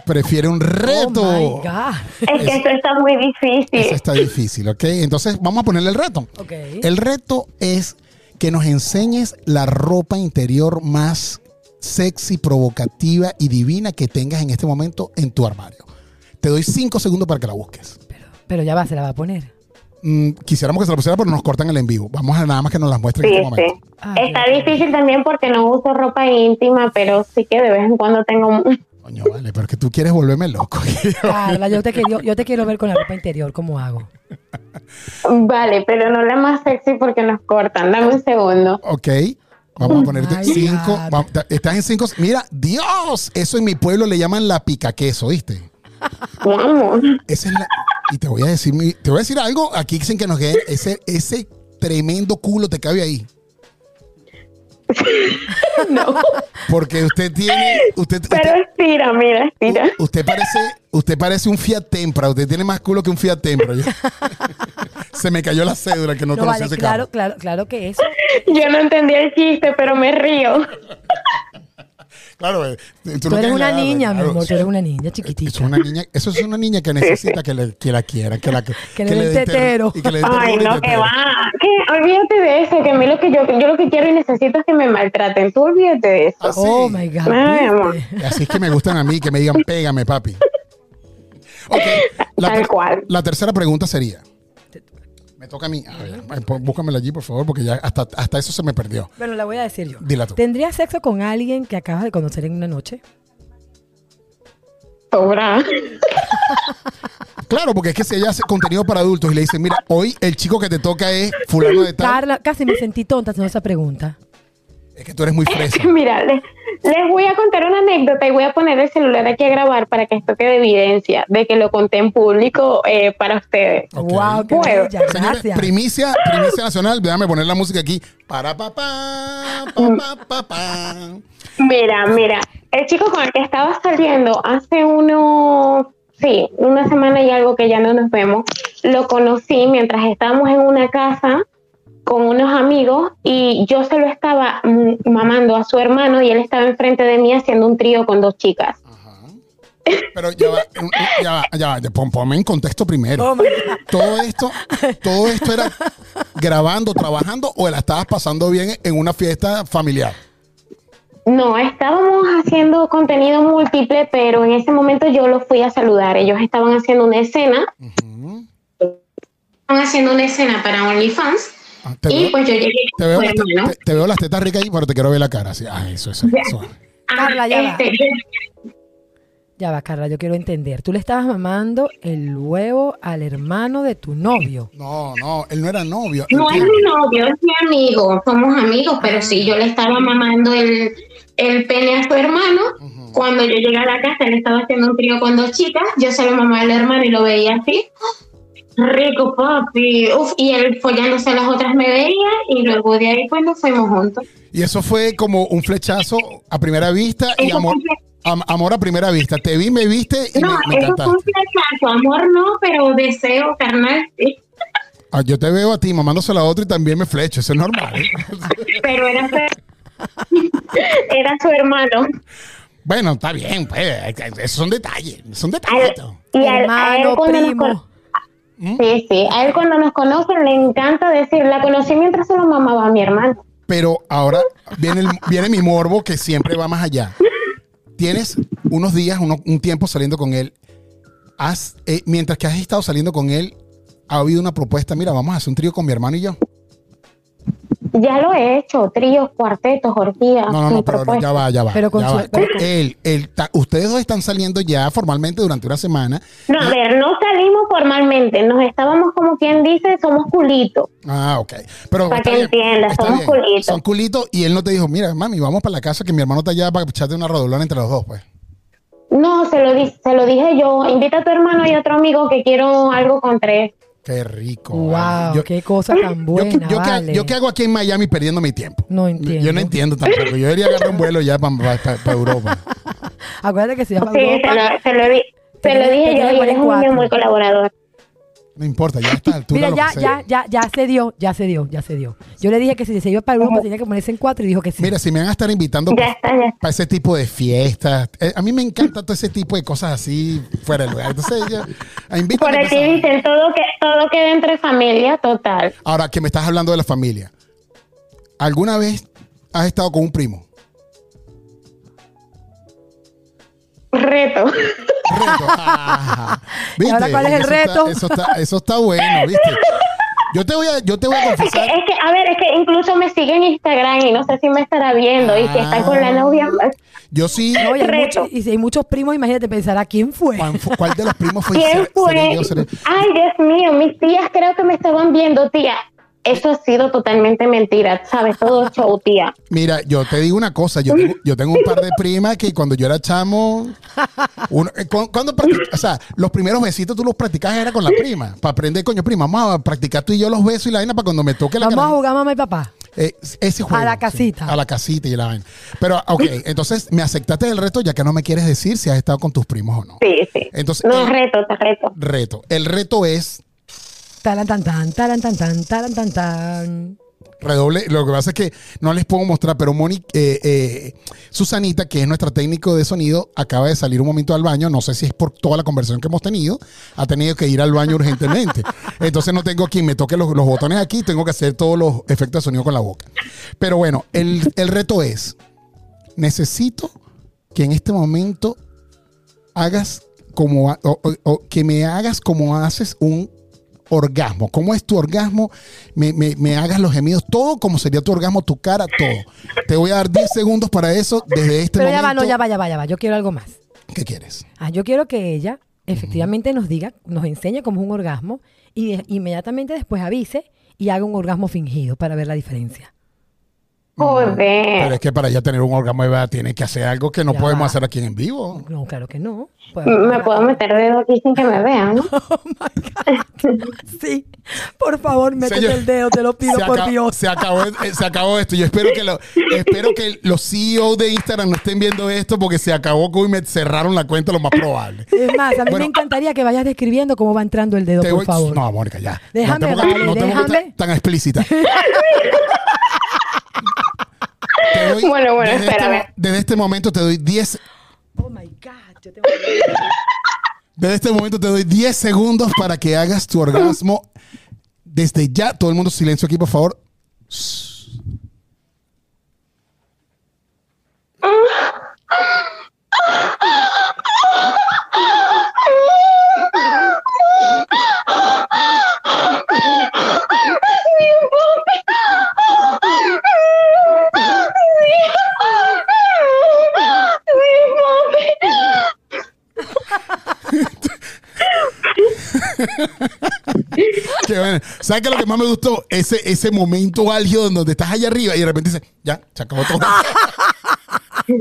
¿prefiere un reto? Oh my God. Es que esto está muy difícil. Eso está difícil, ¿ok? Entonces vamos a ponerle el reto. Ok. El reto es que nos enseñes la ropa interior más sexy, provocativa y divina que tengas en este momento en tu armario. Te doy cinco segundos para que la busques. Pero, ya va, se la va a poner. Mm, quisiéramos que se la pusiera, pero nos cortan el en vivo. Vamos a nada más que nos las muestre en Sí, este momento. sí. Ay, Está Dios. difícil también porque no uso ropa íntima, pero sí que de vez en cuando tengo... Coño, vale, pero que tú quieres volverme loco. Carla, yo te, quiero, yo te quiero ver con la ropa interior, ¿cómo hago? Vale, pero no la más sexy porque nos cortan. Dame un segundo. ok. Vamos a ponerte cinco. Estás en cinco. Mira, Dios, eso en mi pueblo le llaman la pica queso, ¿viste? Vamos. Esa es la, Y te voy a decir, te voy a decir algo, aquí dicen que nos quede ese, ese tremendo culo te cabe ahí. No, Porque usted tiene, usted, pero usted, estira, mira, estira. usted parece, usted parece un Fiat Tempra, usted tiene más culo que un Fiat Tempra. Se me cayó la cédula que no, No, conocía vale, ese claro, carro. claro, claro que eso. Yo no entendí el chiste, pero me río. Claro, eh, tú, no Tú eres una niña, mi claro. amor, tú eres una niña Eso chiquitita. es una niña, eso es una niña que necesita que, le, que la quieran, que la Que le den den ter- tetero. y que le den Ay, no, que va. Que olvídate de eso, que a mí lo que yo, yo lo que quiero y necesito es que me maltraten. Tú olvídate de eso. Ah. Oh my God. Ay, amor. Así es que me gustan a mí, que me digan, pégame, papi. Ok, la, Tal cual. la tercera pregunta sería. Me toca a mí. A ver, eh, pon- búscamela allí, por favor, porque ya hasta, hasta eso se me perdió. Bueno, la voy a decir yo. Dila tú. ¿Tendrías sexo con alguien que acabas de conocer en una noche? Sobra. Claro, porque es que si ella hace contenido para adultos y le dicen, mira, hoy el chico que te toca es fulano de tal, Carla, casi me sentí tonta haciendo esa pregunta. Es que tú eres muy fresa. Mira, les, les voy a contar una anécdota y voy a poner el celular aquí a grabar para que esto quede evidencia de que lo conté en público eh, para ustedes. Ok. Wow, qué Bueno. bella, Señores, gracias. primicia, primicia nacional, déjame poner la música aquí. Para papá, pa, pa, pa, pa. Mira, mira, el chico con el que estaba saliendo hace unos, sí, una semana y algo que ya no nos vemos, lo conocí mientras estábamos en una casa con unos amigos y yo se lo estaba mm, mamando a su hermano y él estaba enfrente de mí haciendo un trío con dos chicas. Pero ya va, ya va, ya va, pon- ponme en contexto primero. Oh. Todo esto, todo esto era grabando, trabajando o la estabas pasando bien en una fiesta familiar. No, estábamos haciendo contenido múltiple, pero en ese momento yo los fui a saludar. Ellos estaban haciendo una escena. Estaban haciendo una escena para OnlyFans. Ah, Te Y veo, pues yo llegué te veo las mi te- hermano. te- te veo las tetas ricas ahí, pero te quiero ver la cara. Así, ah, eso, eso, eso. Ah, Carla, ya va. este, Ya va, Carla, yo quiero entender. Tú le estabas mamando el huevo al hermano de tu novio. No, no, él no era novio. No es mi novio, es mi amigo. Somos amigos, pero sí, yo le estaba mamando el, el pene a su hermano. Cuando yo llegué a la casa, él estaba haciendo un trío con dos chicas. Yo se lo mamaba al hermano y lo veía así. Rico, papi. Uf, y él follándose a las otras me veía. Y luego de ahí, pues nos fuimos juntos. Y eso fue como un flechazo a primera vista y amor, am- amor a primera vista. Te vi, me viste y No, me, me eso fue un flechazo. Amor no, pero deseo carnal sí. Ah, yo te veo a ti mamándose a la otra y también me flecho. Eso es normal. ¿eh? Pero era, su- era su hermano. bueno, está bien, pues. Esos son detalles. Son detallitos. hermano, primo. Con- Sí, sí. A él cuando nos conocen le encanta decir, la conocí mientras se lo mamaba a mi hermano. Pero ahora viene, el- viene mi morbo que siempre va más allá. Tienes unos días, uno- un tiempo saliendo con él. Has, eh, mientras que has estado saliendo con él, ha habido una propuesta. Mira, vamos a hacer un trío con mi hermano y yo. Ya lo he hecho, tríos, cuartetos, orgías. No, no, no, pero no, ya va, ya va. Pero con ya su- va. ta- ustedes dos están saliendo ya formalmente durante una semana. No, a ver, no salimos formalmente, nos estábamos como quien dice, somos culitos. Ah, ok. Pero Para que bien, entiendas, somos culitos. Son culitos y él no te dijo, mira, mami, vamos para la casa que mi hermano está allá para echarte una rodolona entre los dos, pues. No, se lo, di- se lo dije yo, invita a tu hermano y otro amigo que quiero algo con tres. Qué rico. Wow, vale. Yo- qué cosa tan Yo, buena, yo, qué- vale. yo qué hago aquí en Miami perdiendo mi tiempo. No entiendo. Yo no entiendo tampoco. Yo debería agarrar un vuelo ya para Europa. Acuérdate que si vas a Sí, se Europa, lo, se lo se lo dije yo y él es un 44. niño muy colaborador. No importa, ya está. Tú Mira, ya, ya, ya, ya se dio, ya se dio, ya se dio. Yo le dije que si se iba para Europa tenía que ponerse en cuatro y dijo que sí. Mira, si me van a estar invitando Ya para está, ya está. ese tipo de fiestas, eh, a mí me encanta todo ese tipo de cosas así fuera del lugar. Entonces, invítame, Por aquí dicen todo que todo queda entre familia, total. Ahora que me estás hablando de la familia, ¿alguna vez has estado con un primo? Reto. Reto. ¿Y ahora cuál es el Eso reto? está- eso, está, eso está bueno, ¿viste? Yo te voy a, yo te voy a Es que, confesar. es que, a ver, es que incluso me sigue en Instagram y no sé si me estará viendo. Y si está con la novia, Yo sí. No, y, hay y si hay muchos primos, imagínate, pensará quién fue. ¿Cuál, de los primos fue? ¿quién fue? Ay, Dios mío, mis tías creo que me estaban viendo, tía. Eso ha sido totalmente mentira, ¿sabes? Todo show, tía. Mira, yo te digo una cosa, yo tengo, yo tengo un par de primas que cuando yo era chamo, uno- eh, cu- cuando practic- o sea, los primeros besitos tú los practicabas era con la prima, para aprender, coño, prima, vamos a practicar tú y yo los besos y la vaina para cuando me toque la Vamos a cara- jugar mamá y papá. Eh, ese juego. A la sí, casita. a la casita y la vaina. Pero, ok, entonces me aceptaste el reto ya que no me quieres decir si has estado con tus primos o no. Sí, sí. Entonces, no, el reto, te reto. reto. El reto es Taran tan tan, taran tan tan, taran tan tan. redoble. Lo que pasa es que no les puedo mostrar, pero Moni, eh, eh, Susanita, que es nuestra técnico de sonido, acaba de salir un momento al baño. No sé si es por toda la conversación que hemos tenido. Ha tenido que ir al baño urgentemente. Entonces no tengo quien me toque los, botones aquí. Tengo que hacer todos los efectos de sonido con la boca. Pero bueno, el, el reto es, necesito que en este momento hagas como, o- o que me hagas como haces un orgasmo. ¿Cómo es tu orgasmo? Me, me- me hagas los gemidos, todo como sería tu orgasmo, tu cara, todo. Te voy a dar 10 segundos para eso desde este Pero momento. ya va, no, ya va, ya va, ya va. Yo quiero algo más. ¿Qué quieres? Ah, yo quiero que ella efectivamente nos diga, nos enseñe cómo es un orgasmo y de- inmediatamente después avise y haga un orgasmo fingido para ver la diferencia. Pero Joder. es que para ya tener un orgasmo de verdad tiene que hacer algo que no Ya podemos va. hacer aquí en vivo. No, claro que no. Pues- Me puedo meter dedo aquí sin que me vean, ¿no? Sí, por favor, métete Señor, el dedo, te lo pido por Dios. se acabó, eh, se acabó esto. Yo espero que, lo, espero que los CEO de Instagram no estén viendo esto porque se acabó que hoy me cerraron la cuenta lo más probable. Es más, a mí Bueno. me encantaría que vayas describiendo cómo va entrando el dedo, por voy- favor. No, Mónica, ya. Déjame, no te pongas, vale, no déjame. tan, tan explícita. Te doy- Bueno, bueno, desde espérame. Este, desde este momento te doy 10 Oh my God, yo tengo que- Desde este momento te doy 10 segundos para que hagas tu orgasmo. Desde ya, todo el mundo silencio aquí, por favor. Qué bueno. ¿Sabes qué es lo que más me gustó? Ese, ese momento álgido donde estás allá arriba y de repente dices, ya, se acabó todo.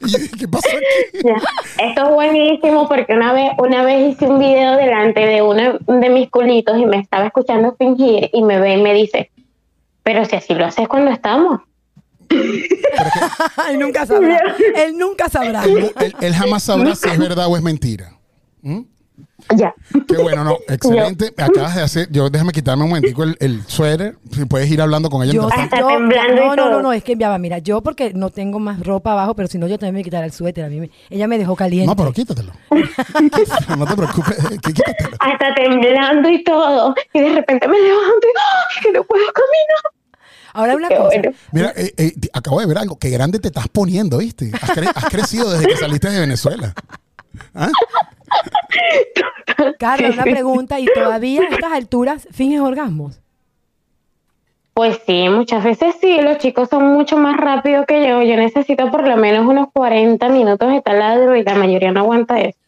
y yo dije, ¿qué pasó aquí? Esto es buenísimo porque una vez, una vez hice un video delante de uno de mis culitos y me estaba escuchando fingir y me ve y me dice, pero si así lo haces cuando estamos. Él nunca sabrá. Él nunca sabrá. Él, él- él jamás sabrá si es verdad o es mentira. ¿Mm? Ya. Qué bueno, no, excelente. Acabas de hacer, yo déjame quitarme un momentico el, el suéter. Si puedes ir hablando con ella. Yo, Hasta yo- temblando y no, no, no, todo. no, es que enviaba, mira, yo porque no tengo más ropa abajo, pero si no yo también me quitara el suéter. A mí me- ella me dejó caliente. No, pero quítatelo. no te preocupes, que quítatelo. Hasta temblando y todo. Y de repente me levanto y ¡ay, que no puedo caminar! Ahora una Qué cosa. bueno. Mira, eh, eh, acabo de ver algo. Qué grande te estás poniendo, ¿viste? Has, cre- has crecido desde que saliste de Venezuela. ¿Ah? Carla, una pregunta. ¿Y todavía a estas alturas finges orgasmos? Pues sí, muchas veces sí, los chicos son mucho más rápidos que yo. Yo necesito por lo menos unos 40 minutos de taladro y la mayoría no aguanta eso.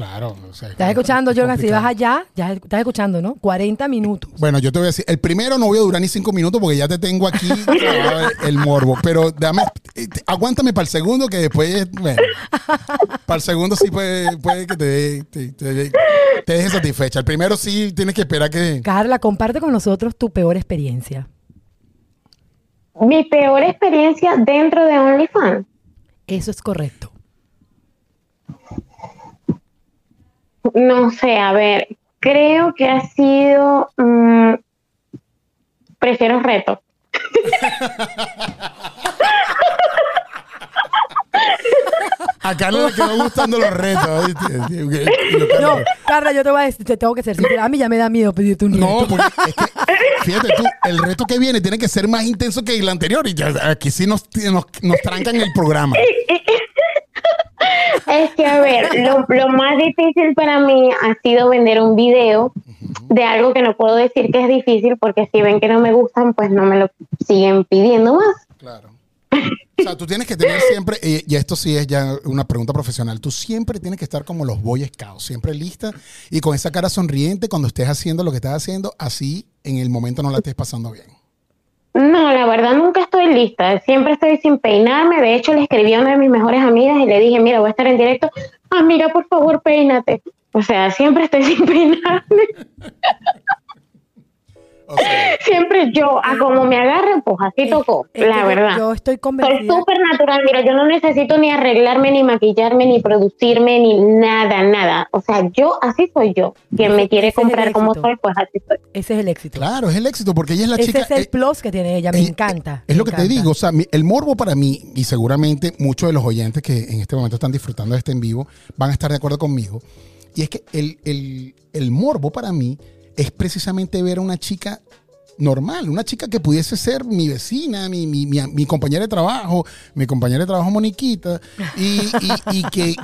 Claro. o sea, ¿Estás escuchando, es Jorgan? Si vas allá, ya estás escuchando, ¿no? 40 minutos. Bueno, yo te voy a decir, el primero no voy a durar ni cinco minutos porque ya te tengo aquí el, morbo, pero dame, eh, aguántame para el segundo que después, bueno, para el segundo sí puede, puede que te, dé- te, te te deje satisfecha. El primero sí tienes que esperar que... Carla, comparte con nosotros tu peor experiencia. Mi peor experiencia dentro de OnlyFans. Eso es correcto. No sé, a ver, creo que ha sido. mm, prefiero reto. A Carla le quedó gustando los retos. No, Carla, yo te voy a decir, te tengo que ser sincera. A mí ya me da miedo pedirte un No, reto. porque es que, fíjate tú, el reto que viene tiene que ser más intenso que el anterior y ya aquí sí nos, nos, nos trancan el programa. Es que, a ver, lo, lo más difícil para mí ha sido vender un video de algo que no puedo decir que es difícil porque si ven que no me gustan, pues no me lo siguen pidiendo más. Claro. O sea, tú tienes que tener siempre, y, esto sí es ya una pregunta profesional, tú siempre tienes que estar como los Boy Scouts, siempre lista y con esa cara sonriente cuando estés haciendo lo que estás haciendo, así en el momento no la estés pasando bien. No, la verdad nunca estoy lista. Siempre estoy sin peinarme. De hecho, le escribí a una de mis mejores amigas y le dije, mira, voy a estar en directo. Ah, mira, por favor, peínate. O sea, siempre estoy sin peinarme. Siempre yo, a como me agarren, pues así tocó, Es la verdad. Yo estoy Soy convencida. súper natural, mira, yo no necesito ni arreglarme, ni maquillarme, ni producirme, ni nada, nada. O sea, yo así soy yo. Quien me quiere Ese comprar como soy, pues así soy. Ese es el éxito. claro, es el éxito porque ella es la Ese chica. es el eh, plus que tiene ella. Me Eh, encanta. Es me lo que te digo, o sea, mi- el morbo para mí, y seguramente muchos de los oyentes que en este momento están disfrutando de este en vivo van a estar de acuerdo conmigo, y es que el, el- el morbo para mí es precisamente ver a una chica normal, una chica que pudiese ser mi vecina, mi, mi- mi- compañera de trabajo, mi compañera de trabajo Moniquita, y, y- que,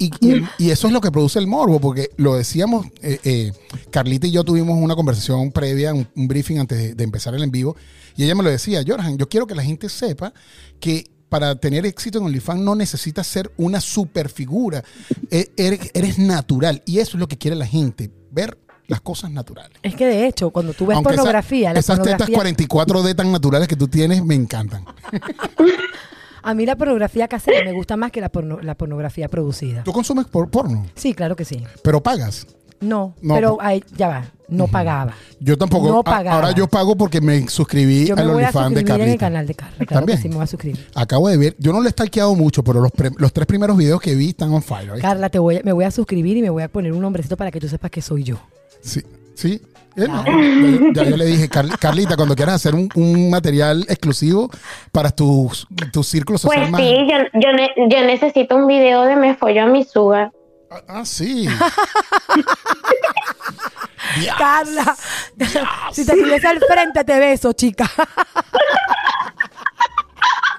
y, eso es lo que produce el morbo, porque lo decíamos, eh, eh, Carlita y yo tuvimos una conversación previa, un, briefing antes de, empezar el en vivo, y ella me lo decía, Jorjan, yo quiero que la gente sepa que para tener éxito en OnlyFans no necesitas ser una super figura, E- eres, eres natural, y eso es lo que quiere la gente, ver las cosas naturales. Es que de hecho, cuando tú ves Aunque esa- pornografía, la esas tetas pornografía 44D tan naturales que tú tienes me encantan. a mí la pornografía casera me gusta más que la, porno- la pornografía producida. ¿Tú consumes por porno? Sí, claro que sí. Pero pagas. No, No, pero ahí, ya va, no pagaba. Yo tampoco. No A- pagaba. ahora yo pago porque me suscribí Yo me al OnlyFans de suscribir en el Carlita. canal de Carla. Claro También. que sí, me voy a suscribir. Acabo de ver, yo no lo he stalkeado mucho, pero los, pre- los tres primeros videos que vi están on fire. Carla, te voy, me voy a suscribir y me voy a poner un nombrecito para que tú sepas que soy yo. Sí, sí. Eh, no, ya, ya yo le dije, Car- Carlita, cuando quieras hacer un, un material exclusivo para tus tu círculo social Pues más. sí, yo, yo, ne- yo necesito un video de me follo a mi sugar. Ah, ah, sí. Carla, si te tuviese al frente te beso, chica.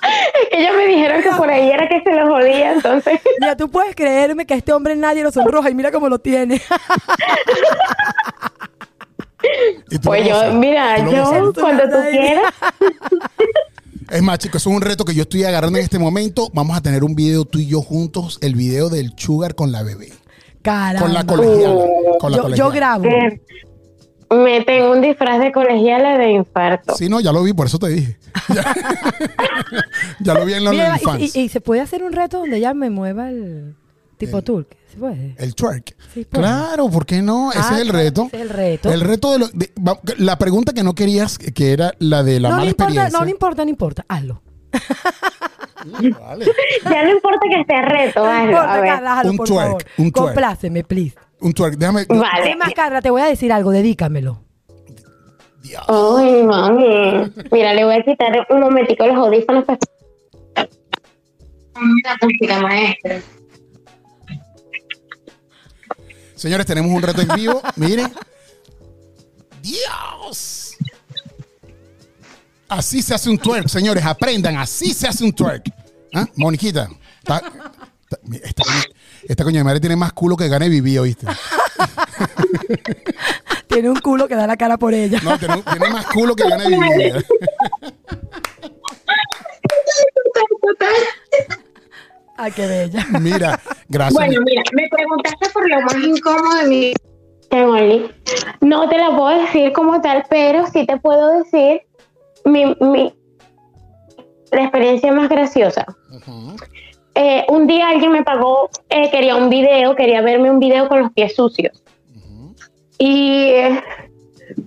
Es que ellos me dijeron que por ahí era que se los jodía, entonces. Mira, tú puedes creerme que a este hombre nadie lo sonroja y mira cómo lo tiene. Pues yo, mira, yo cuando tú quieras. Es más, chicos, eso es un reto que yo estoy agarrando en este momento. Vamos a tener un video tú y yo juntos, el video del sugar con la bebé. Caramba. Con la colegiala. Con la yo, grabo. Eh, me tengo un disfraz de colegiala de infarto. Sí, no, ya lo vi, por eso te dije. Ya, Ya lo vi en la Mira, y, y- y se puede hacer un reto donde ella me mueva el tipo turk. ¿Se puede? El twerk. Sí, pues. claro, ¿por qué no? Ese Ah, es el claro, reto. ese es el reto. El reto de, lo- de- va- la pregunta que no querías, que era la de la no, mala le importa, experiencia. no le importa, no importa. Hazlo. Vale. Ya no importa que esté reto, No hazlo, importa, a ver. Hazlo, Un por twerk, favor. un twerk. Compláceme, please. Un twerk. Déjame. Vale. Carla, te voy a decir algo, dedícamelo. Dios. Ay, mami. Mira, le voy a quitar un momentico los audífonos. para- Una música maestra. Señores, tenemos un reto en vivo. Miren. Dios. Así se hace un twerk, señores. Aprendan. Así se hace un twerk. ¿Ah? Moniquita. está- está- mira, esta, coña- de madre tiene más culo que gane viví, ¿oíste? Tiene un culo que da la cara por ella. No, tiene, tiene más culo que gane viví. Ay, qué bella. Mira, gracias. Bueno, mira, me preguntaste por lo más incómodo de mi Only. No te la puedo decir como tal, pero sí te puedo decir mi, mi- la experiencia más graciosa. Ujú. Eh, un día alguien me pagó, eh, quería un video, quería verme un video con los pies sucios. Y eh,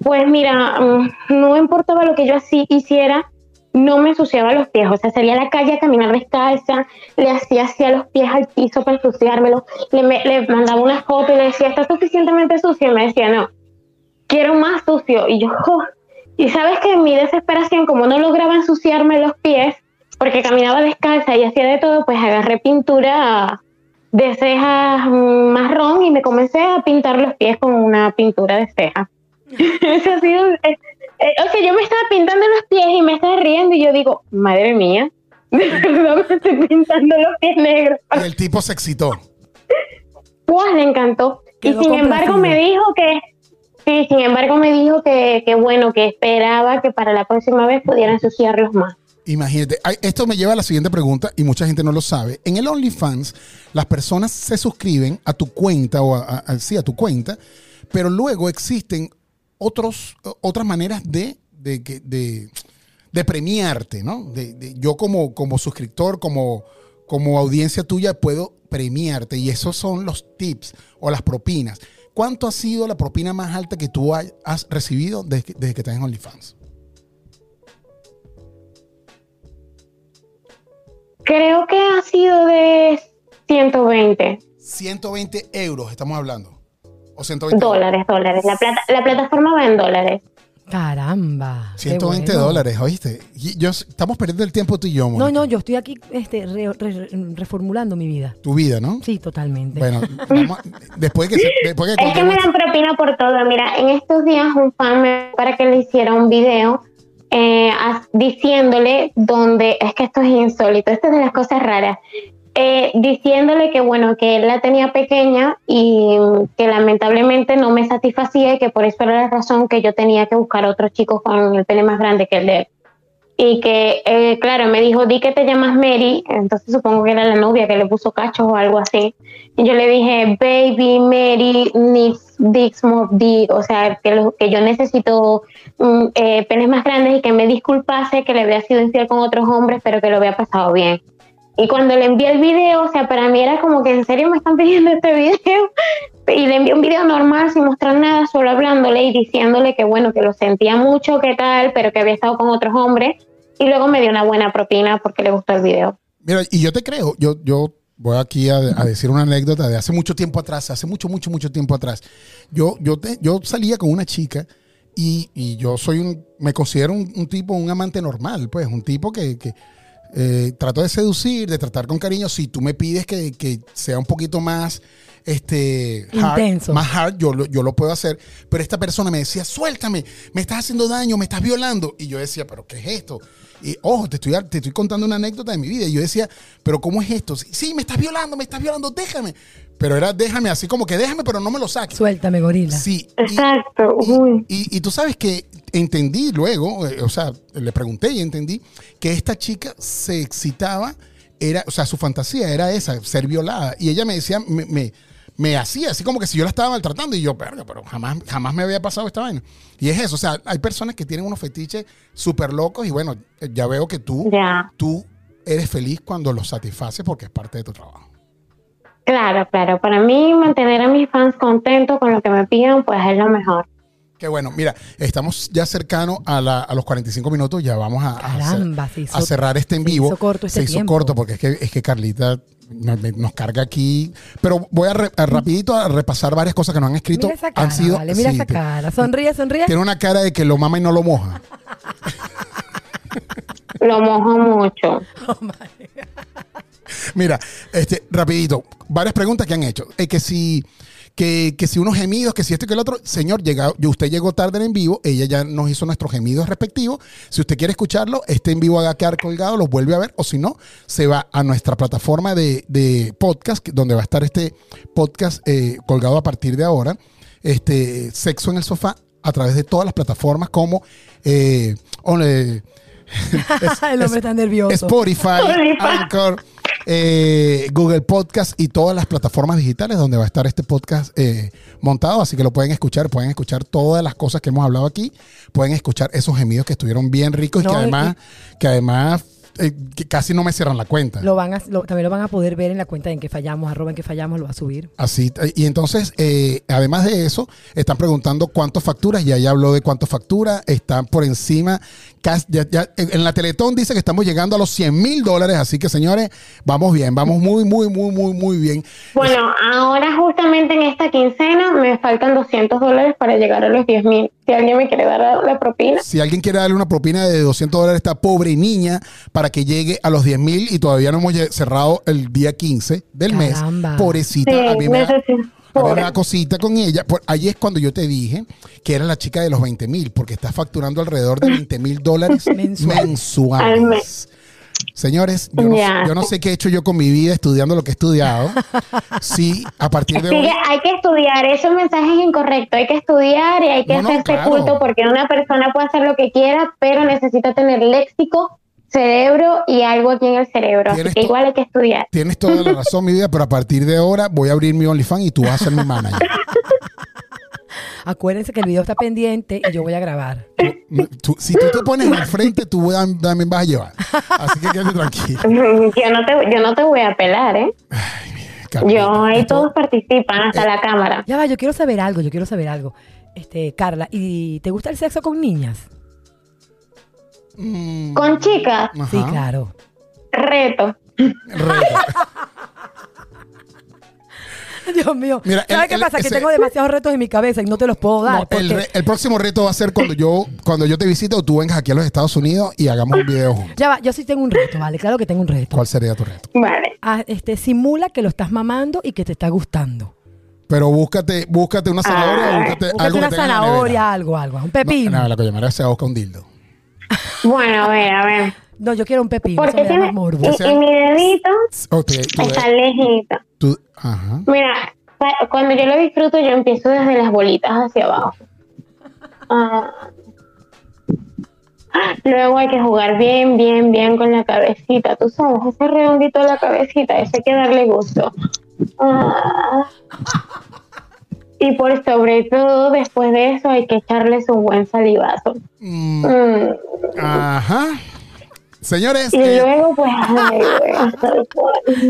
pues mira, mm, no importaba lo que yo así hiciera, no me ensuciaba los pies. O sea, salía a la calle a caminar descalza, le hacía hacia los pies al piso para ensuciármelos, le, me- le mandaba una foto y le decía, ¿está suficientemente sucio? Y me decía, no, quiero más sucio. Y yo, "Jo". y sabes que en mi desesperación, como no lograba ensuciarme los pies, porque caminaba descalza y hacía de todo, pues agarré pintura de cejas marrón y me comencé a pintar los pies con una pintura de cejas. Eso ha sido, eh, eh, o sea, yo me estaba pintando los pies y me estaba riendo y yo digo, madre mía, de verdad me estoy pintando los pies negros. Y el tipo se excitó. Pues le encantó. Quedó y sin embargo me dijo que, sí, sin embargo me dijo que, que bueno, que esperaba que para la próxima vez pudiera ensuciarlos más. Imagínate, esto me lleva a la siguiente pregunta y mucha gente no lo sabe. En el OnlyFans, las personas se suscriben a tu cuenta o a, sí, a tu cuenta, pero luego existen otros, otras maneras de, de, de- de premiarte, ¿no? Yo como, como suscriptor, como, como audiencia tuya, puedo premiarte y esos son los tips o las propinas. ¿Cuánto ha sido la propina más alta que tú has recibido desde desde que estás en OnlyFans? Creo que ha sido de 120 120 euros estamos hablando. O 120 dólares, dólares. La, plata, la plataforma va en dólares. Caramba. qué 120 bueno. dólares, ¿oíste? Y yo, estamos perdiendo el tiempo tú y yo, No, Mónica. no, yo estoy aquí este, re- re- reformulando mi vida. Tu vida, ¿no? Sí, totalmente. Bueno, vamos a- después que, se- después que Es que me dan propina por todo. Mira, en estos días un fan me para que le hiciera un video eh, diciéndole donde, es que esto es insólito, esto es de las cosas raras, eh, diciéndole que bueno, que él la tenía pequeña y que lamentablemente no me satisfacía y que por eso era la razón que yo tenía que buscar otros chicos con el pene más grande que el de él. Y que, eh, claro, me dijo, di que te llamas Mary, entonces supongo que era la novia que le puso cachos o algo así. Y yo le dije, baby, Mary dicks more big, o sea, que, lo- que yo necesito mm, eh, penes más grandes y que me disculpase que le había sido infiel con otros hombres, pero que lo había pasado bien. Y cuando le envié el video, o sea, para mí era como que en serio me están pidiendo este video. Y le envié un video normal sin mostrar nada, solo hablándole y diciéndole que bueno, que lo sentía mucho, que tal, pero que había estado con otros hombres. Y luego me dio una buena propina porque le gustó el video. Mira, y yo te creo, yo, yo voy aquí a, a decir una anécdota de hace mucho tiempo atrás, hace mucho, mucho, mucho tiempo atrás. Yo, yo, te- yo salía con una chica y, y yo soy un, me considero un, un tipo, un amante normal, pues, un tipo que, que eh, trato de seducir, de tratar con cariño. Si tú me pides que, que sea un poquito más este hard, Intenso. más hard, yo, lo- yo lo puedo hacer. Pero esta persona me decía, suéltame, me estás haciendo daño, me estás violando. Y yo decía, pero ¿qué es esto? Y ojo, te estoy, te estoy contando una anécdota de mi vida. Y yo decía, pero ¿cómo es esto? Sí, me estás violando, me estás violando, déjame. Pero era déjame, así como que déjame, pero no me lo saques. Suéltame, gorila. Sí. Exacto. y, uy. y- y tú sabes que entendí luego, eh, o sea, le pregunté y entendí que esta chica se excitaba, era, o sea, su fantasía era esa, ser violada. Y ella me decía, me, me, me hacía así como que si yo la estaba maltratando y yo, pero, pero jamás, jamás me había pasado esta vaina. Y es eso, o sea, hay personas que tienen unos fetiches súper locos y bueno, ya veo que tú, tú eres feliz cuando los satisfaces porque es parte de tu trabajo. Claro, claro. Para mí mantener a mis fans contentos con lo que me pidan, pues es lo mejor. Qué bueno, mira, estamos ya cercano a, la- a los 45 minutos, ya vamos a, a hacer- Caramba, se hizo- a cerrar este en se vivo. hizo corto este se hizo tiempo. corto porque es que, es que Carlita nos, carga aquí. Pero voy a, re- a rapidito a repasar varias cosas que nos han escrito. Mira esa cara, han sido, vale, mira sí, esa cara. Sonríe, sonríe. Tiene una cara de que lo mama y no lo moja. Lo mojo mucho. Mira, este, rapidito, varias preguntas que han hecho. Eh, que si que, que si unos gemidos, que si esto y que el otro. Señor, llega, usted llegó tarde en vivo, ella ya nos hizo nuestros gemidos respectivos. Si usted quiere escucharlo, este en vivo haga quedar colgado, los vuelve a ver, o si no, se va a nuestra plataforma de, de podcast, que- donde va a estar este podcast eh, colgado a partir de ahora. Este, Sexo en el Sofá, a través de todas las plataformas como eh, on- eh, El hombre está nervioso. Spotify, Spotify. Anchor, eh, Google Podcast y todas las plataformas digitales donde va a estar este podcast eh, montado. Así que lo pueden escuchar, pueden escuchar todas las cosas que hemos hablado aquí, pueden escuchar esos gemidos que estuvieron bien ricos y que y- además, que además eh, que casi no me cierran la cuenta. Lo van a, lo- también lo van a poder ver en la cuenta en que fallamos, arroba en que fallamos, lo va a subir. Así, y entonces, eh, además de eso, están preguntando cuánto facturas, ya ya habló de cuánto factura, están por encima, cas- ya- ya- en la Teletón dice que estamos llegando a los 100 mil dólares, así que señores, vamos bien, vamos muy, muy, muy, muy, muy bien. Bueno, ahora justamente en esta quincena me faltan 200 dólares para llegar a los 10 mil. Si alguien me quiere dar la, propina. Si alguien quiere darle una propina de 200 dólares a esta pobre niña para que llegue a los 10 mil y todavía no hemos cerrado el día 15 del Caramba. mes, pobrecita, Sí, a mí me da- A pobre. da cosita con ella. Por, ahí es cuando yo te dije que era la chica de los 20 mil, porque está facturando alrededor de 20 mil dólares Mensual. mensuales. Al mes. Señores, yo no, Ya. yo no sé qué he hecho yo con mi vida estudiando lo que he estudiado. Sí, a partir de Sí, hoy. hay que estudiar, esos mensajes incorrectos, hay que estudiar y hay que No, no, hacerse claro. culto porque una persona puede hacer lo que quiera, pero necesita tener léxico cerebro y algo aquí en el cerebro. Así que igual hay que estudiar. Tienes toda la razón, mi vida, pero a partir de ahora voy a abrir mi OnlyFans y tú vas a ser mi manager. Acuérdense que el video está pendiente y yo voy a grabar. Tú- tú- si tú te pones al frente, tú tam- también vas a llevar. Así que quédate tranquilo. Yo no te, yo no te voy a pelar, ¿eh? Carlita, Yo ahí esto- todos participan, Eh, hasta la cámara. Ya va, yo quiero saber algo, yo quiero saber algo. Este, Carla, ¿y te gusta el sexo con niñas? Mm, Con chicas, ajá. Sí, claro. reto. Reto. Dios mío. Mira, ¿Sabes el- qué el- pasa? Que tengo demasiados retos en mi cabeza y no te los puedo dar. No, el, porque- re- el próximo reto va a ser cuando yo cuando yo te visite o tú vengas aquí a los Estados Unidos y hagamos un video juntos. Ya va, yo sí tengo un reto, ¿vale? Claro que tengo un reto. ¿Cuál sería tu reto? Vale. Ah, este, simula que lo estás mamando y que te está gustando. Pero búscate, búscate una zanahoria o Ay, búscate, Búscate algo una que zanahoria, algo, algo. Un No, pepino. No, No, la coñamera se busca un dildo. Bueno, a ver, a ver. yo quiero un pepino. Eso Porque tiene. Y, y mi dedito está lejito. tú- ajá. Mira, cuando yo lo disfruto, yo empiezo desde las bolitas hacia abajo. Ah. Luego hay que jugar bien, bien, bien con la cabecita. Tú sabes, ese redondito de la cabecita, ese hay que darle gusto. Ah. Y por sobre todo, después de eso, hay que echarles un buen salivazo. Mm, Mm. ajá. Señores, Y eh, luego, pues, ay.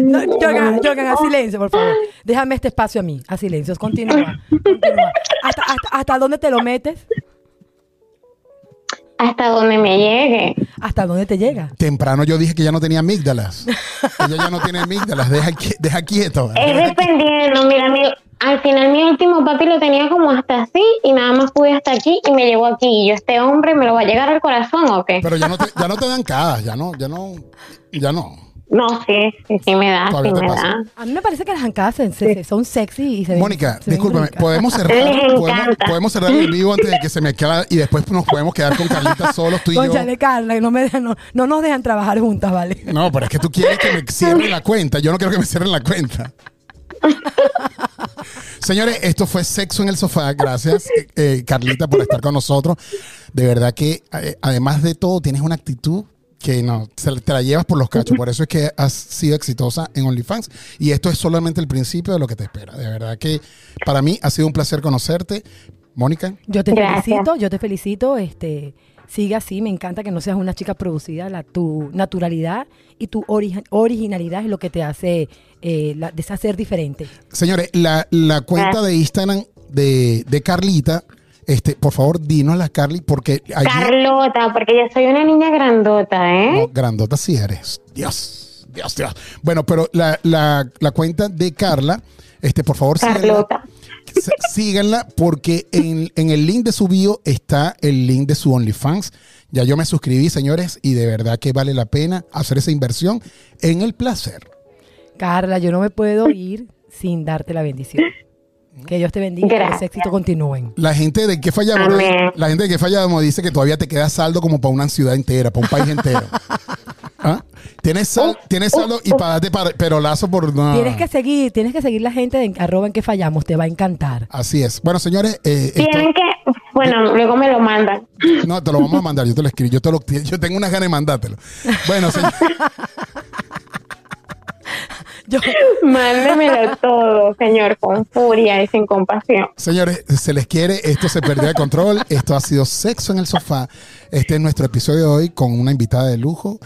No, Jorgan, Jorgan, a silencio, por favor. Déjame este espacio a mí, a silencio. Continúa. continúa. ¿Hasta, hasta, hasta dónde te lo metes? Hasta donde me llegue. ¿Hasta dónde te llega? temprano yo dije que ya no tenía amígdalas. Ella ya no tiene amígdalas. Deja, deja quieto. Es dependiendo, mira, mi- al final mi último papi lo tenía como hasta así y nada más pude hasta aquí y me llegó aquí. Y yo, este hombre, ¿me lo va a llegar al corazón o qué? Pero ya no te, ya no te dan cadas. Ya no, ya no, ya no. No, sí, sí, sí me da, sí me pasa. da. A mí me parece que las hancadas se- se- son sexy y se. Mónica, se discúlpame, podemos cerrar, podemos, cerrar el vivo antes de que se me quede y después nos podemos quedar con Carlita solos tú y yo. Cónchale, Carla, no, me dejan- no, no nos dejan trabajar juntas, ¿vale? No, pero es que tú quieres que me cierren la cuenta. Yo no quiero que me cierren la cuenta. Señores, esto fue Sexo en el Sofá. Gracias, eh, eh, Carlita, por estar con nosotros. De verdad que, eh, además de todo, tienes una actitud que no, se- te la llevas por los cachos. Por eso es que has sido exitosa en OnlyFans. Y esto es solamente el principio de lo que te espera. De verdad que para mí ha sido un placer conocerte. Mónica, Yo te Gracias. felicito, yo te felicito, este, sigue así, me encanta que no seas una chica producida, la, tu naturalidad y tu ori- originalidad es lo que te hace eh, la, deshacer diferente. Señores, la, la cuenta de Instagram de, de Carlita, este, por favor, dínosla, Carly, porque allí. Carlota, porque yo soy una niña grandota, ¿eh? No, grandota sí eres. Dios, Dios, Dios. Bueno, pero la, la, la cuenta de Carla, este, por favor. Carlota. Síganla porque en, en el link de su bio está el link de su OnlyFans. Ya yo me suscribí, señores, y de verdad que vale la pena hacer esa inversión en el placer. Carla, yo no me puedo ir sin darte la bendición. Que Dios te bendiga y que los Gracias. éxitos continúen. La gente de que fallamos, Amén. la gente de que fallamos dice que todavía te queda saldo como para una ciudad entera, para un país entero. ¿Ah? Tienes, sal, tienes saldo y para darte par- perolazo por no. Tienes que seguir, tienes que seguir la gente de arroba en que fallamos, te va a encantar. Así es. Bueno, señores, eh, esto- Tienen que, bueno, luego me lo mandan. no te lo vamos a mandar, yo te lo escribo, yo te lo, yo tengo unas ganas de mandártelo. Bueno, señor- Yo, Mándemelo todo, señor, con furia y sin compasión. señores, se les quiere, esto se perdió de control, esto ha sido sexo en el sofá. Este es nuestro episodio de hoy con una invitada de lujo,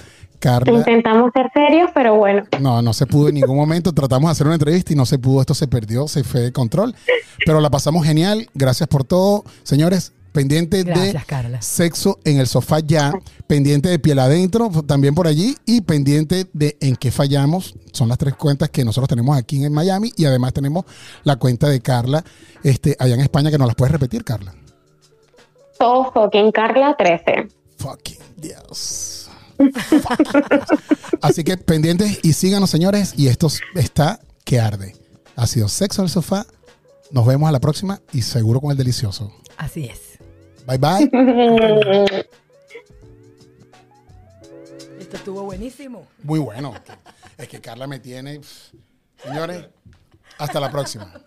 Carla. Intentamos ser serios, pero bueno. No, no se pudo en ningún momento. Tratamos de hacer una entrevista y no se pudo. Esto se perdió, se fue de control. Pero la pasamos genial. Gracias por todo. Señores, pendiente de Carla. sexo en el sofá ya. Pendiente de piel adentro, también por allí. Y pendiente de en qué fallamos. Son las tres cuentas que nosotros tenemos aquí en Miami. Y además tenemos la cuenta de Carla este, allá en España, que nos las puedes repetir, Carla. Todo fucking Carla 13. Fucking Dios. Fucking Dios. Así que pendientes y síganos, señores. Y esto está que arde. Ha sido Sexo en el Sofá. Nos vemos a la próxima y seguro con el delicioso. así es. Bye bye. Esto estuvo buenísimo. Muy bueno. Es que Carla me tiene. Señores, hasta la próxima.